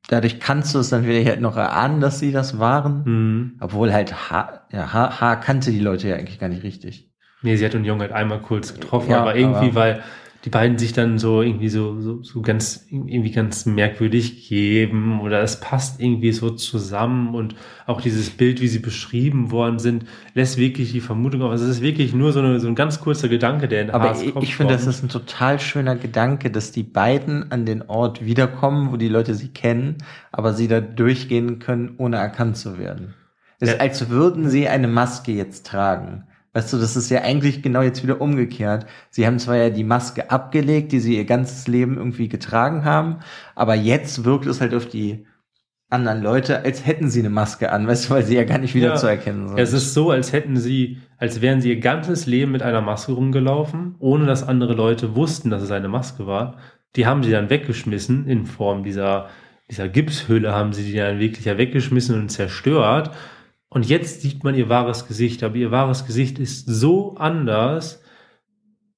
[SPEAKER 2] dadurch kannst du es dann wieder halt noch erahnen, dass sie das waren. Mhm. Obwohl halt H, ja, H, H kannte die Leute ja eigentlich gar nicht richtig.
[SPEAKER 1] Nee, sie hat den Jungen halt einmal kurz getroffen, ja, aber irgendwie, aber weil die beiden sich dann so irgendwie so, so, so ganz, irgendwie ganz merkwürdig geben oder es passt irgendwie so zusammen und auch dieses Bild, wie sie beschrieben worden sind, lässt wirklich die Vermutung auf. Also es ist wirklich nur so, eine, so ein ganz kurzer Gedanke, der in
[SPEAKER 2] Aber Haas ich, ich finde, das ist ein total schöner Gedanke, dass die beiden an den Ort wiederkommen, wo die Leute sie kennen, aber sie da durchgehen können, ohne erkannt zu werden. Es ist, als würden sie eine Maske jetzt tragen. Weißt du, das ist ja eigentlich genau jetzt wieder umgekehrt. Sie haben zwar ja die Maske abgelegt, die sie ihr ganzes Leben irgendwie getragen haben, aber jetzt wirkt es halt auf die anderen Leute, als hätten sie eine Maske an, weißt du, weil sie ja gar nicht wieder ja, zu erkennen sind.
[SPEAKER 1] Es ist so, als hätten sie, als wären sie ihr ganzes Leben mit einer Maske rumgelaufen, ohne dass andere Leute wussten, dass es eine Maske war. Die haben sie dann weggeschmissen in Form dieser, dieser Gipshülle haben sie die dann wirklich ja weggeschmissen und zerstört. Und jetzt sieht man ihr wahres Gesicht, aber ihr wahres Gesicht ist so anders,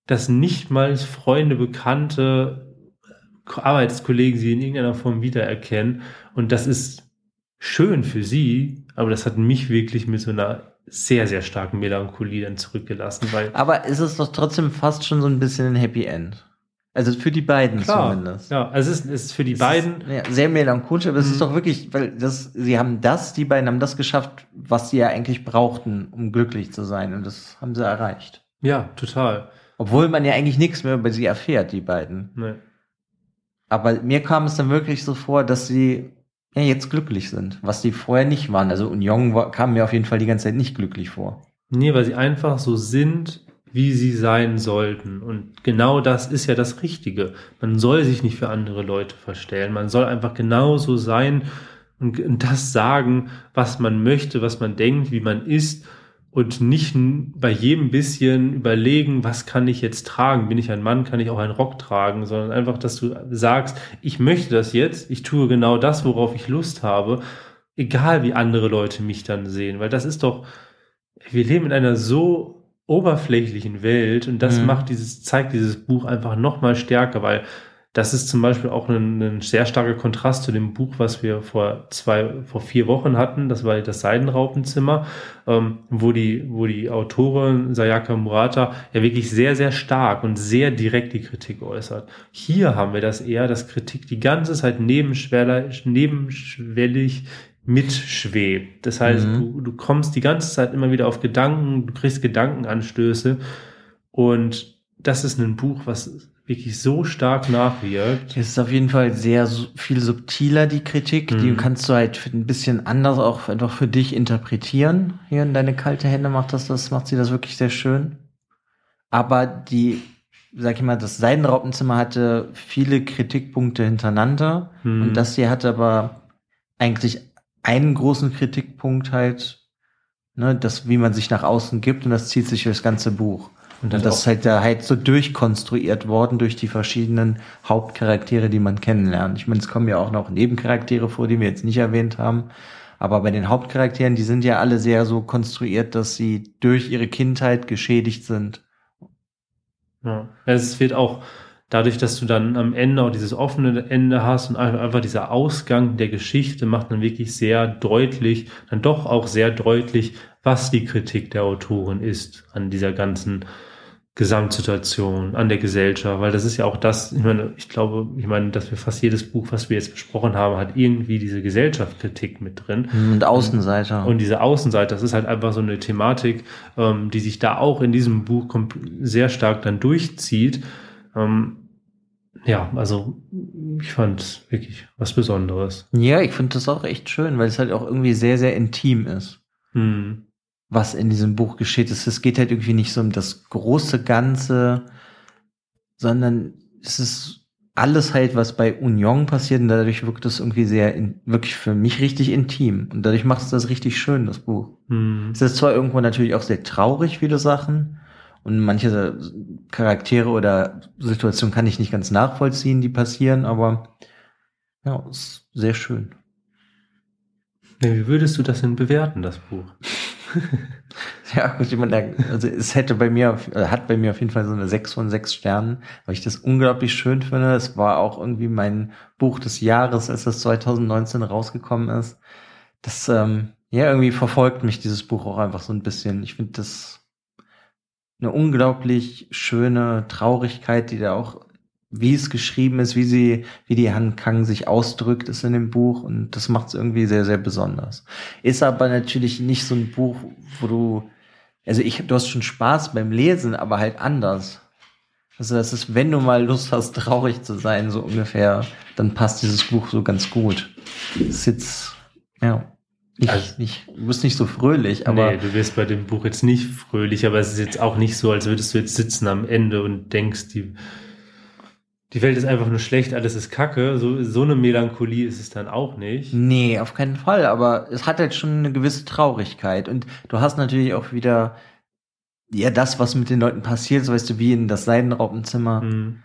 [SPEAKER 1] dass nicht mal Freunde, Bekannte, Arbeitskollegen sie in irgendeiner Form wiedererkennen. Und das ist schön für sie, aber das hat mich wirklich mit so einer sehr, sehr starken Melancholie dann zurückgelassen. Weil
[SPEAKER 2] aber ist es doch trotzdem fast schon so ein bisschen ein Happy End. Also für die beiden Klar, zumindest.
[SPEAKER 1] Ja, also es ist, es ist für die es beiden.
[SPEAKER 2] Ist, ja, sehr melancholisch, aber mhm. es ist mhm. doch wirklich, weil das, sie haben das, die beiden haben das geschafft, was sie ja eigentlich brauchten, um glücklich zu sein. Und das haben sie erreicht.
[SPEAKER 1] Ja, total.
[SPEAKER 2] Obwohl man ja eigentlich nichts mehr über sie erfährt, die beiden.
[SPEAKER 1] Nee.
[SPEAKER 2] Aber mir kam es dann wirklich so vor, dass sie ja jetzt glücklich sind, was sie vorher nicht waren. Also Union war, kam mir auf jeden Fall die ganze Zeit nicht glücklich vor.
[SPEAKER 1] Nee, weil sie einfach so sind, wie sie sein sollten. Und genau das ist ja das Richtige. Man soll sich nicht für andere Leute verstellen. Man soll einfach genauso sein und das sagen, was man möchte, was man denkt, wie man ist und nicht bei jedem bisschen überlegen, was kann ich jetzt tragen? Bin ich ein Mann, kann ich auch einen Rock tragen, sondern einfach, dass du sagst, ich möchte das jetzt, ich tue genau das, worauf ich Lust habe, egal wie andere Leute mich dann sehen, weil das ist doch, wir leben in einer so oberflächlichen Welt und das mhm. macht dieses, zeigt dieses Buch einfach noch mal stärker, weil das ist zum Beispiel auch ein, ein, sehr starker Kontrast zu dem Buch, was wir vor zwei, vor vier Wochen hatten. Das war das Seidenraupenzimmer, ähm, wo die, wo die Autorin Sayaka Murata ja wirklich sehr, sehr stark und sehr direkt die Kritik äußert. Hier haben wir das eher, dass Kritik die ganze Zeit nebenschwellig mitschwebt. Das heißt, mhm. du, du kommst die ganze Zeit immer wieder auf Gedanken, du kriegst Gedankenanstöße und das ist ein Buch, was wirklich so stark nachwirkt.
[SPEAKER 2] Es ist auf jeden Fall sehr viel subtiler, die Kritik. Mhm. Die kannst du halt ein bisschen anders auch einfach für dich interpretieren. Hier in deine kalte Hände macht das, das macht sie das wirklich sehr schön. Aber die, sag ich mal, das Seidenraupenzimmer hatte viele Kritikpunkte hintereinander. Mhm. Und das hier hatte aber eigentlich einen großen Kritikpunkt halt, ne, das, wie man sich nach außen gibt und das zieht sich durch das ganze Buch. Und, und das ist halt da halt so durchkonstruiert worden durch die verschiedenen Hauptcharaktere, die man kennenlernt. Ich meine, es kommen ja auch noch Nebencharaktere vor, die wir jetzt nicht erwähnt haben. Aber bei den Hauptcharakteren, die sind ja alle sehr so konstruiert, dass sie durch ihre Kindheit geschädigt sind
[SPEAKER 1] Ja. Es wird auch dadurch, dass du dann am Ende auch dieses offene Ende hast und einfach dieser Ausgang der Geschichte macht dann wirklich sehr deutlich, dann doch auch sehr deutlich, was die Kritik der Autorin ist an dieser ganzen Gesamtsituation, an der Gesellschaft, weil das ist ja auch das, ich meine, ich glaube, ich meine, dass wir fast jedes Buch, was wir jetzt besprochen haben, hat irgendwie diese Gesellschaftskritik mit drin.
[SPEAKER 2] Und Außenseiter.
[SPEAKER 1] Und diese Außenseiter, das ist halt einfach so eine Thematik, ähm, die sich da auch in diesem Buch sehr stark dann durchzieht. Ähm, ja, also ich fand wirklich was Besonderes.
[SPEAKER 2] Ja, ich finde das auch echt schön, weil es halt auch irgendwie sehr, sehr intim ist. Hm was in diesem Buch geschieht. Es geht halt irgendwie nicht so um das große Ganze, sondern es ist alles halt, was bei Union passiert und dadurch wirkt es irgendwie sehr, in, wirklich für mich richtig intim und dadurch macht es das richtig schön, das Buch. Hm. Es ist zwar irgendwo natürlich auch sehr traurig, viele Sachen und manche Charaktere oder Situationen kann ich nicht ganz nachvollziehen, die passieren, aber ja, ist sehr schön.
[SPEAKER 1] Wie würdest du das denn bewerten, das Buch?
[SPEAKER 2] ja, gut, ich meine, also es hätte bei mir, äh, hat bei mir auf jeden Fall so eine 6 von 6 Sternen, weil ich das unglaublich schön finde. Es war auch irgendwie mein Buch des Jahres, als das 2019 rausgekommen ist. Das, ähm, ja, irgendwie verfolgt mich dieses Buch auch einfach so ein bisschen. Ich finde das eine unglaublich schöne Traurigkeit, die da auch wie es geschrieben ist, wie sie, wie die Han Kang sich ausdrückt, ist in dem Buch und das macht es irgendwie sehr, sehr besonders. Ist aber natürlich nicht so ein Buch, wo du, also ich, du hast schon Spaß beim Lesen, aber halt anders. Also das ist, wenn du mal Lust hast, traurig zu sein, so ungefähr, dann passt dieses Buch so ganz gut. Das ist jetzt, ja. Nicht, also, nicht, du bist nicht so fröhlich, aber.
[SPEAKER 1] Nee, du wirst bei dem Buch jetzt nicht fröhlich, aber es ist jetzt auch nicht so, als würdest du jetzt sitzen am Ende und denkst, die, die Welt ist einfach nur schlecht, alles ist kacke. So, so eine Melancholie ist es dann auch nicht.
[SPEAKER 2] Nee, auf keinen Fall, aber es hat halt schon eine gewisse Traurigkeit. Und du hast natürlich auch wieder, ja, das, was mit den Leuten passiert, so weißt du, wie in das Seidenraupenzimmer, mhm.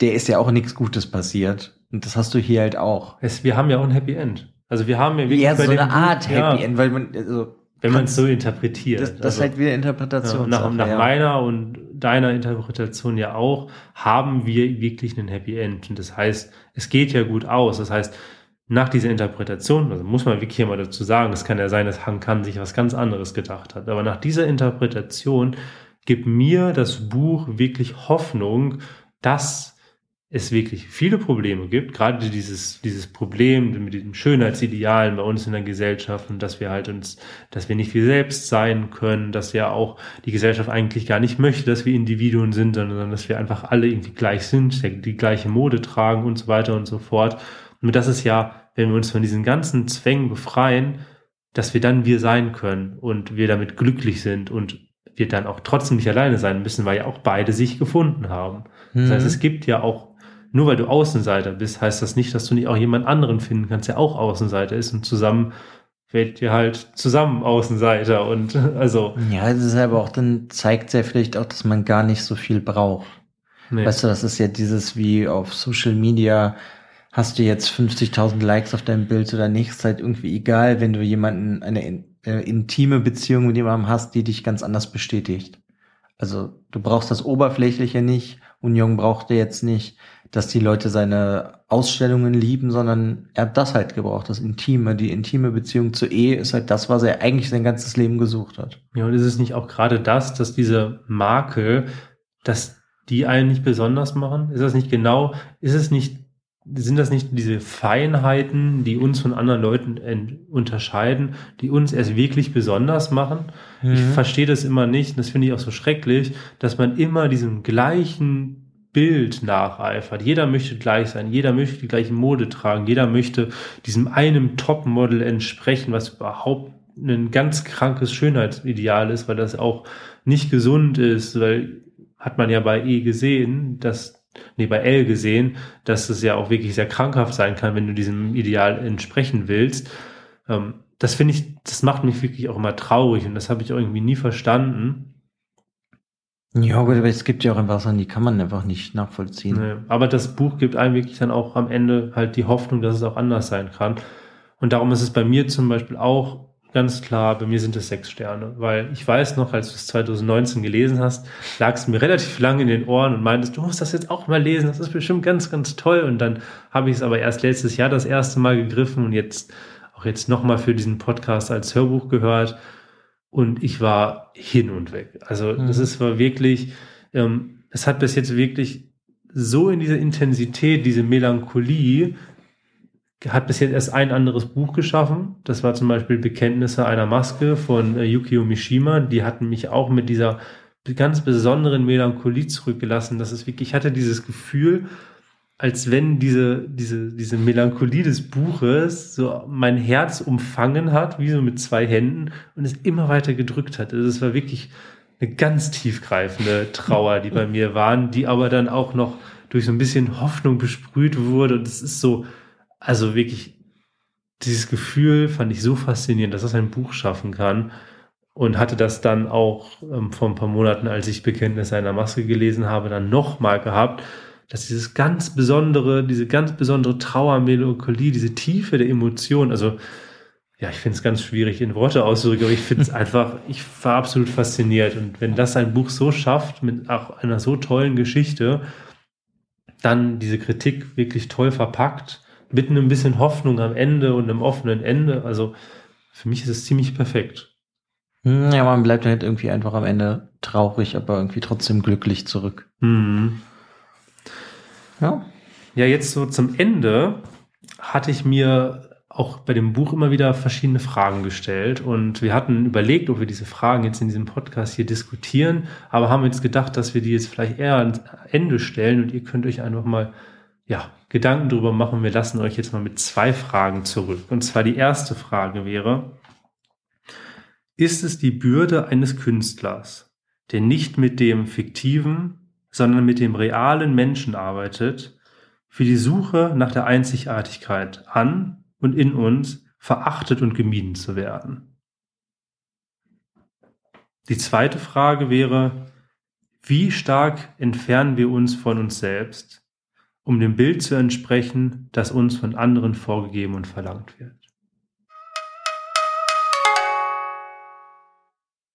[SPEAKER 2] der ist ja auch nichts Gutes passiert. Und das hast du hier halt auch.
[SPEAKER 1] Es, wir haben ja auch ein Happy End. Also wir haben ja
[SPEAKER 2] wirklich. Ja, so eine Art Happy ja. End, weil man, also,
[SPEAKER 1] wenn man es so interpretiert.
[SPEAKER 2] Das, das also, ist halt wieder Interpretation.
[SPEAKER 1] Ja, nach, nach ja. meiner und deiner Interpretation ja auch, haben wir wirklich einen Happy End. Und das heißt, es geht ja gut aus. Das heißt, nach dieser Interpretation, also muss man wirklich hier mal dazu sagen, es kann ja sein, dass Han Kan sich was ganz anderes gedacht hat. Aber nach dieser Interpretation gibt mir das Buch wirklich Hoffnung, dass es wirklich viele Probleme gibt, gerade dieses, dieses Problem mit diesen Schönheitsidealen bei uns in der Gesellschaft und dass wir halt uns, dass wir nicht wir selbst sein können, dass ja auch die Gesellschaft eigentlich gar nicht möchte, dass wir Individuen sind, sondern dass wir einfach alle irgendwie gleich sind, die gleiche Mode tragen und so weiter und so fort. Und das ist ja, wenn wir uns von diesen ganzen Zwängen befreien, dass wir dann wir sein können und wir damit glücklich sind und wir dann auch trotzdem nicht alleine sein müssen, weil ja auch beide sich gefunden haben. Das heißt, mhm. es gibt ja auch nur weil du Außenseiter bist, heißt das nicht, dass du nicht auch jemand anderen finden kannst, der auch Außenseiter ist und zusammen werdet ihr halt zusammen Außenseiter und also.
[SPEAKER 2] Ja, das ist aber auch, dann zeigt es ja vielleicht auch, dass man gar nicht so viel braucht. Nee. Weißt du, das ist ja dieses wie auf Social Media, hast du jetzt 50.000 Likes auf deinem Bild oder nicht, ist halt irgendwie egal, wenn du jemanden, eine äh, intime Beziehung mit jemandem hast, die dich ganz anders bestätigt. Also du brauchst das Oberflächliche nicht und Jung brauchte jetzt nicht dass die Leute seine Ausstellungen lieben, sondern er hat das halt gebraucht, das Intime, die intime Beziehung zur Ehe ist halt das, was er eigentlich sein ganzes Leben gesucht hat.
[SPEAKER 1] Ja, und ist es nicht auch gerade das, dass diese Makel, dass die einen nicht besonders machen? Ist das nicht genau, ist es nicht, sind das nicht diese Feinheiten, die uns von anderen Leuten unterscheiden, die uns erst wirklich besonders machen? Mhm. Ich verstehe das immer nicht, das finde ich auch so schrecklich, dass man immer diesen gleichen Bild nacheifert. Jeder möchte gleich sein, jeder möchte die gleiche Mode tragen, jeder möchte diesem einem Topmodel entsprechen, was überhaupt ein ganz krankes Schönheitsideal ist, weil das auch nicht gesund ist, weil hat man ja bei E gesehen, dass nee, bei L gesehen, dass es ja auch wirklich sehr krankhaft sein kann, wenn du diesem Ideal entsprechen willst. Ähm, das finde ich, das macht mich wirklich auch immer traurig und das habe ich auch irgendwie nie verstanden.
[SPEAKER 2] Ja, gut, aber es gibt ja auch einfach Sachen, die kann man einfach nicht nachvollziehen. Nee,
[SPEAKER 1] aber das Buch gibt einem wirklich dann auch am Ende halt die Hoffnung, dass es auch anders sein kann. Und darum ist es bei mir zum Beispiel auch ganz klar, bei mir sind es sechs Sterne, weil ich weiß noch, als du es 2019 gelesen hast, lag es mir relativ lange in den Ohren und meintest, du musst das jetzt auch mal lesen, das ist bestimmt ganz, ganz toll. Und dann habe ich es aber erst letztes Jahr das erste Mal gegriffen und jetzt auch jetzt nochmal für diesen Podcast als Hörbuch gehört und ich war hin und weg. Also mhm. das ist war wirklich, ähm, es hat bis jetzt wirklich so in dieser Intensität, diese Melancholie, hat bis jetzt erst ein anderes Buch geschaffen. Das war zum Beispiel Bekenntnisse einer Maske von äh, Yukio Mishima. Die hatten mich auch mit dieser ganz besonderen Melancholie zurückgelassen. Das ist wirklich, ich hatte dieses Gefühl, als wenn diese, diese, diese Melancholie des Buches so mein Herz umfangen hat, wie so mit zwei Händen und es immer weiter gedrückt hat. Also es war wirklich eine ganz tiefgreifende Trauer, die bei mir waren, die aber dann auch noch durch so ein bisschen Hoffnung besprüht wurde. Und es ist so, also wirklich, dieses Gefühl fand ich so faszinierend, dass das ein Buch schaffen kann. Und hatte das dann auch ähm, vor ein paar Monaten, als ich Bekenntnisse einer Maske gelesen habe, dann nochmal gehabt, dass dieses ganz besondere, diese ganz besondere Trauer, Melancholie, diese Tiefe der Emotion, also ja, ich finde es ganz schwierig in Worte auszudrücken, aber ich finde es einfach, ich war absolut fasziniert. Und wenn das ein Buch so schafft, mit auch einer so tollen Geschichte, dann diese Kritik wirklich toll verpackt, mit einem bisschen Hoffnung am Ende und einem offenen Ende, also für mich ist es ziemlich perfekt.
[SPEAKER 2] Hm, ja, man bleibt halt irgendwie einfach am Ende traurig, aber irgendwie trotzdem glücklich zurück. Mhm.
[SPEAKER 1] Ja. Ja, jetzt so zum Ende hatte ich mir auch bei dem Buch immer wieder verschiedene Fragen gestellt und wir hatten überlegt, ob wir diese Fragen jetzt in diesem Podcast hier diskutieren, aber haben jetzt gedacht, dass wir die jetzt vielleicht eher ans Ende stellen und ihr könnt euch einfach mal ja, Gedanken drüber machen. Wir lassen euch jetzt mal mit zwei Fragen zurück. Und zwar die erste Frage wäre, ist es die Bürde eines Künstlers, der nicht mit dem fiktiven, sondern mit dem realen Menschen arbeitet, für die Suche nach der Einzigartigkeit an und in uns verachtet und gemieden zu werden. Die zweite Frage wäre, wie stark entfernen wir uns von uns selbst, um dem Bild zu entsprechen, das uns von anderen vorgegeben und verlangt wird?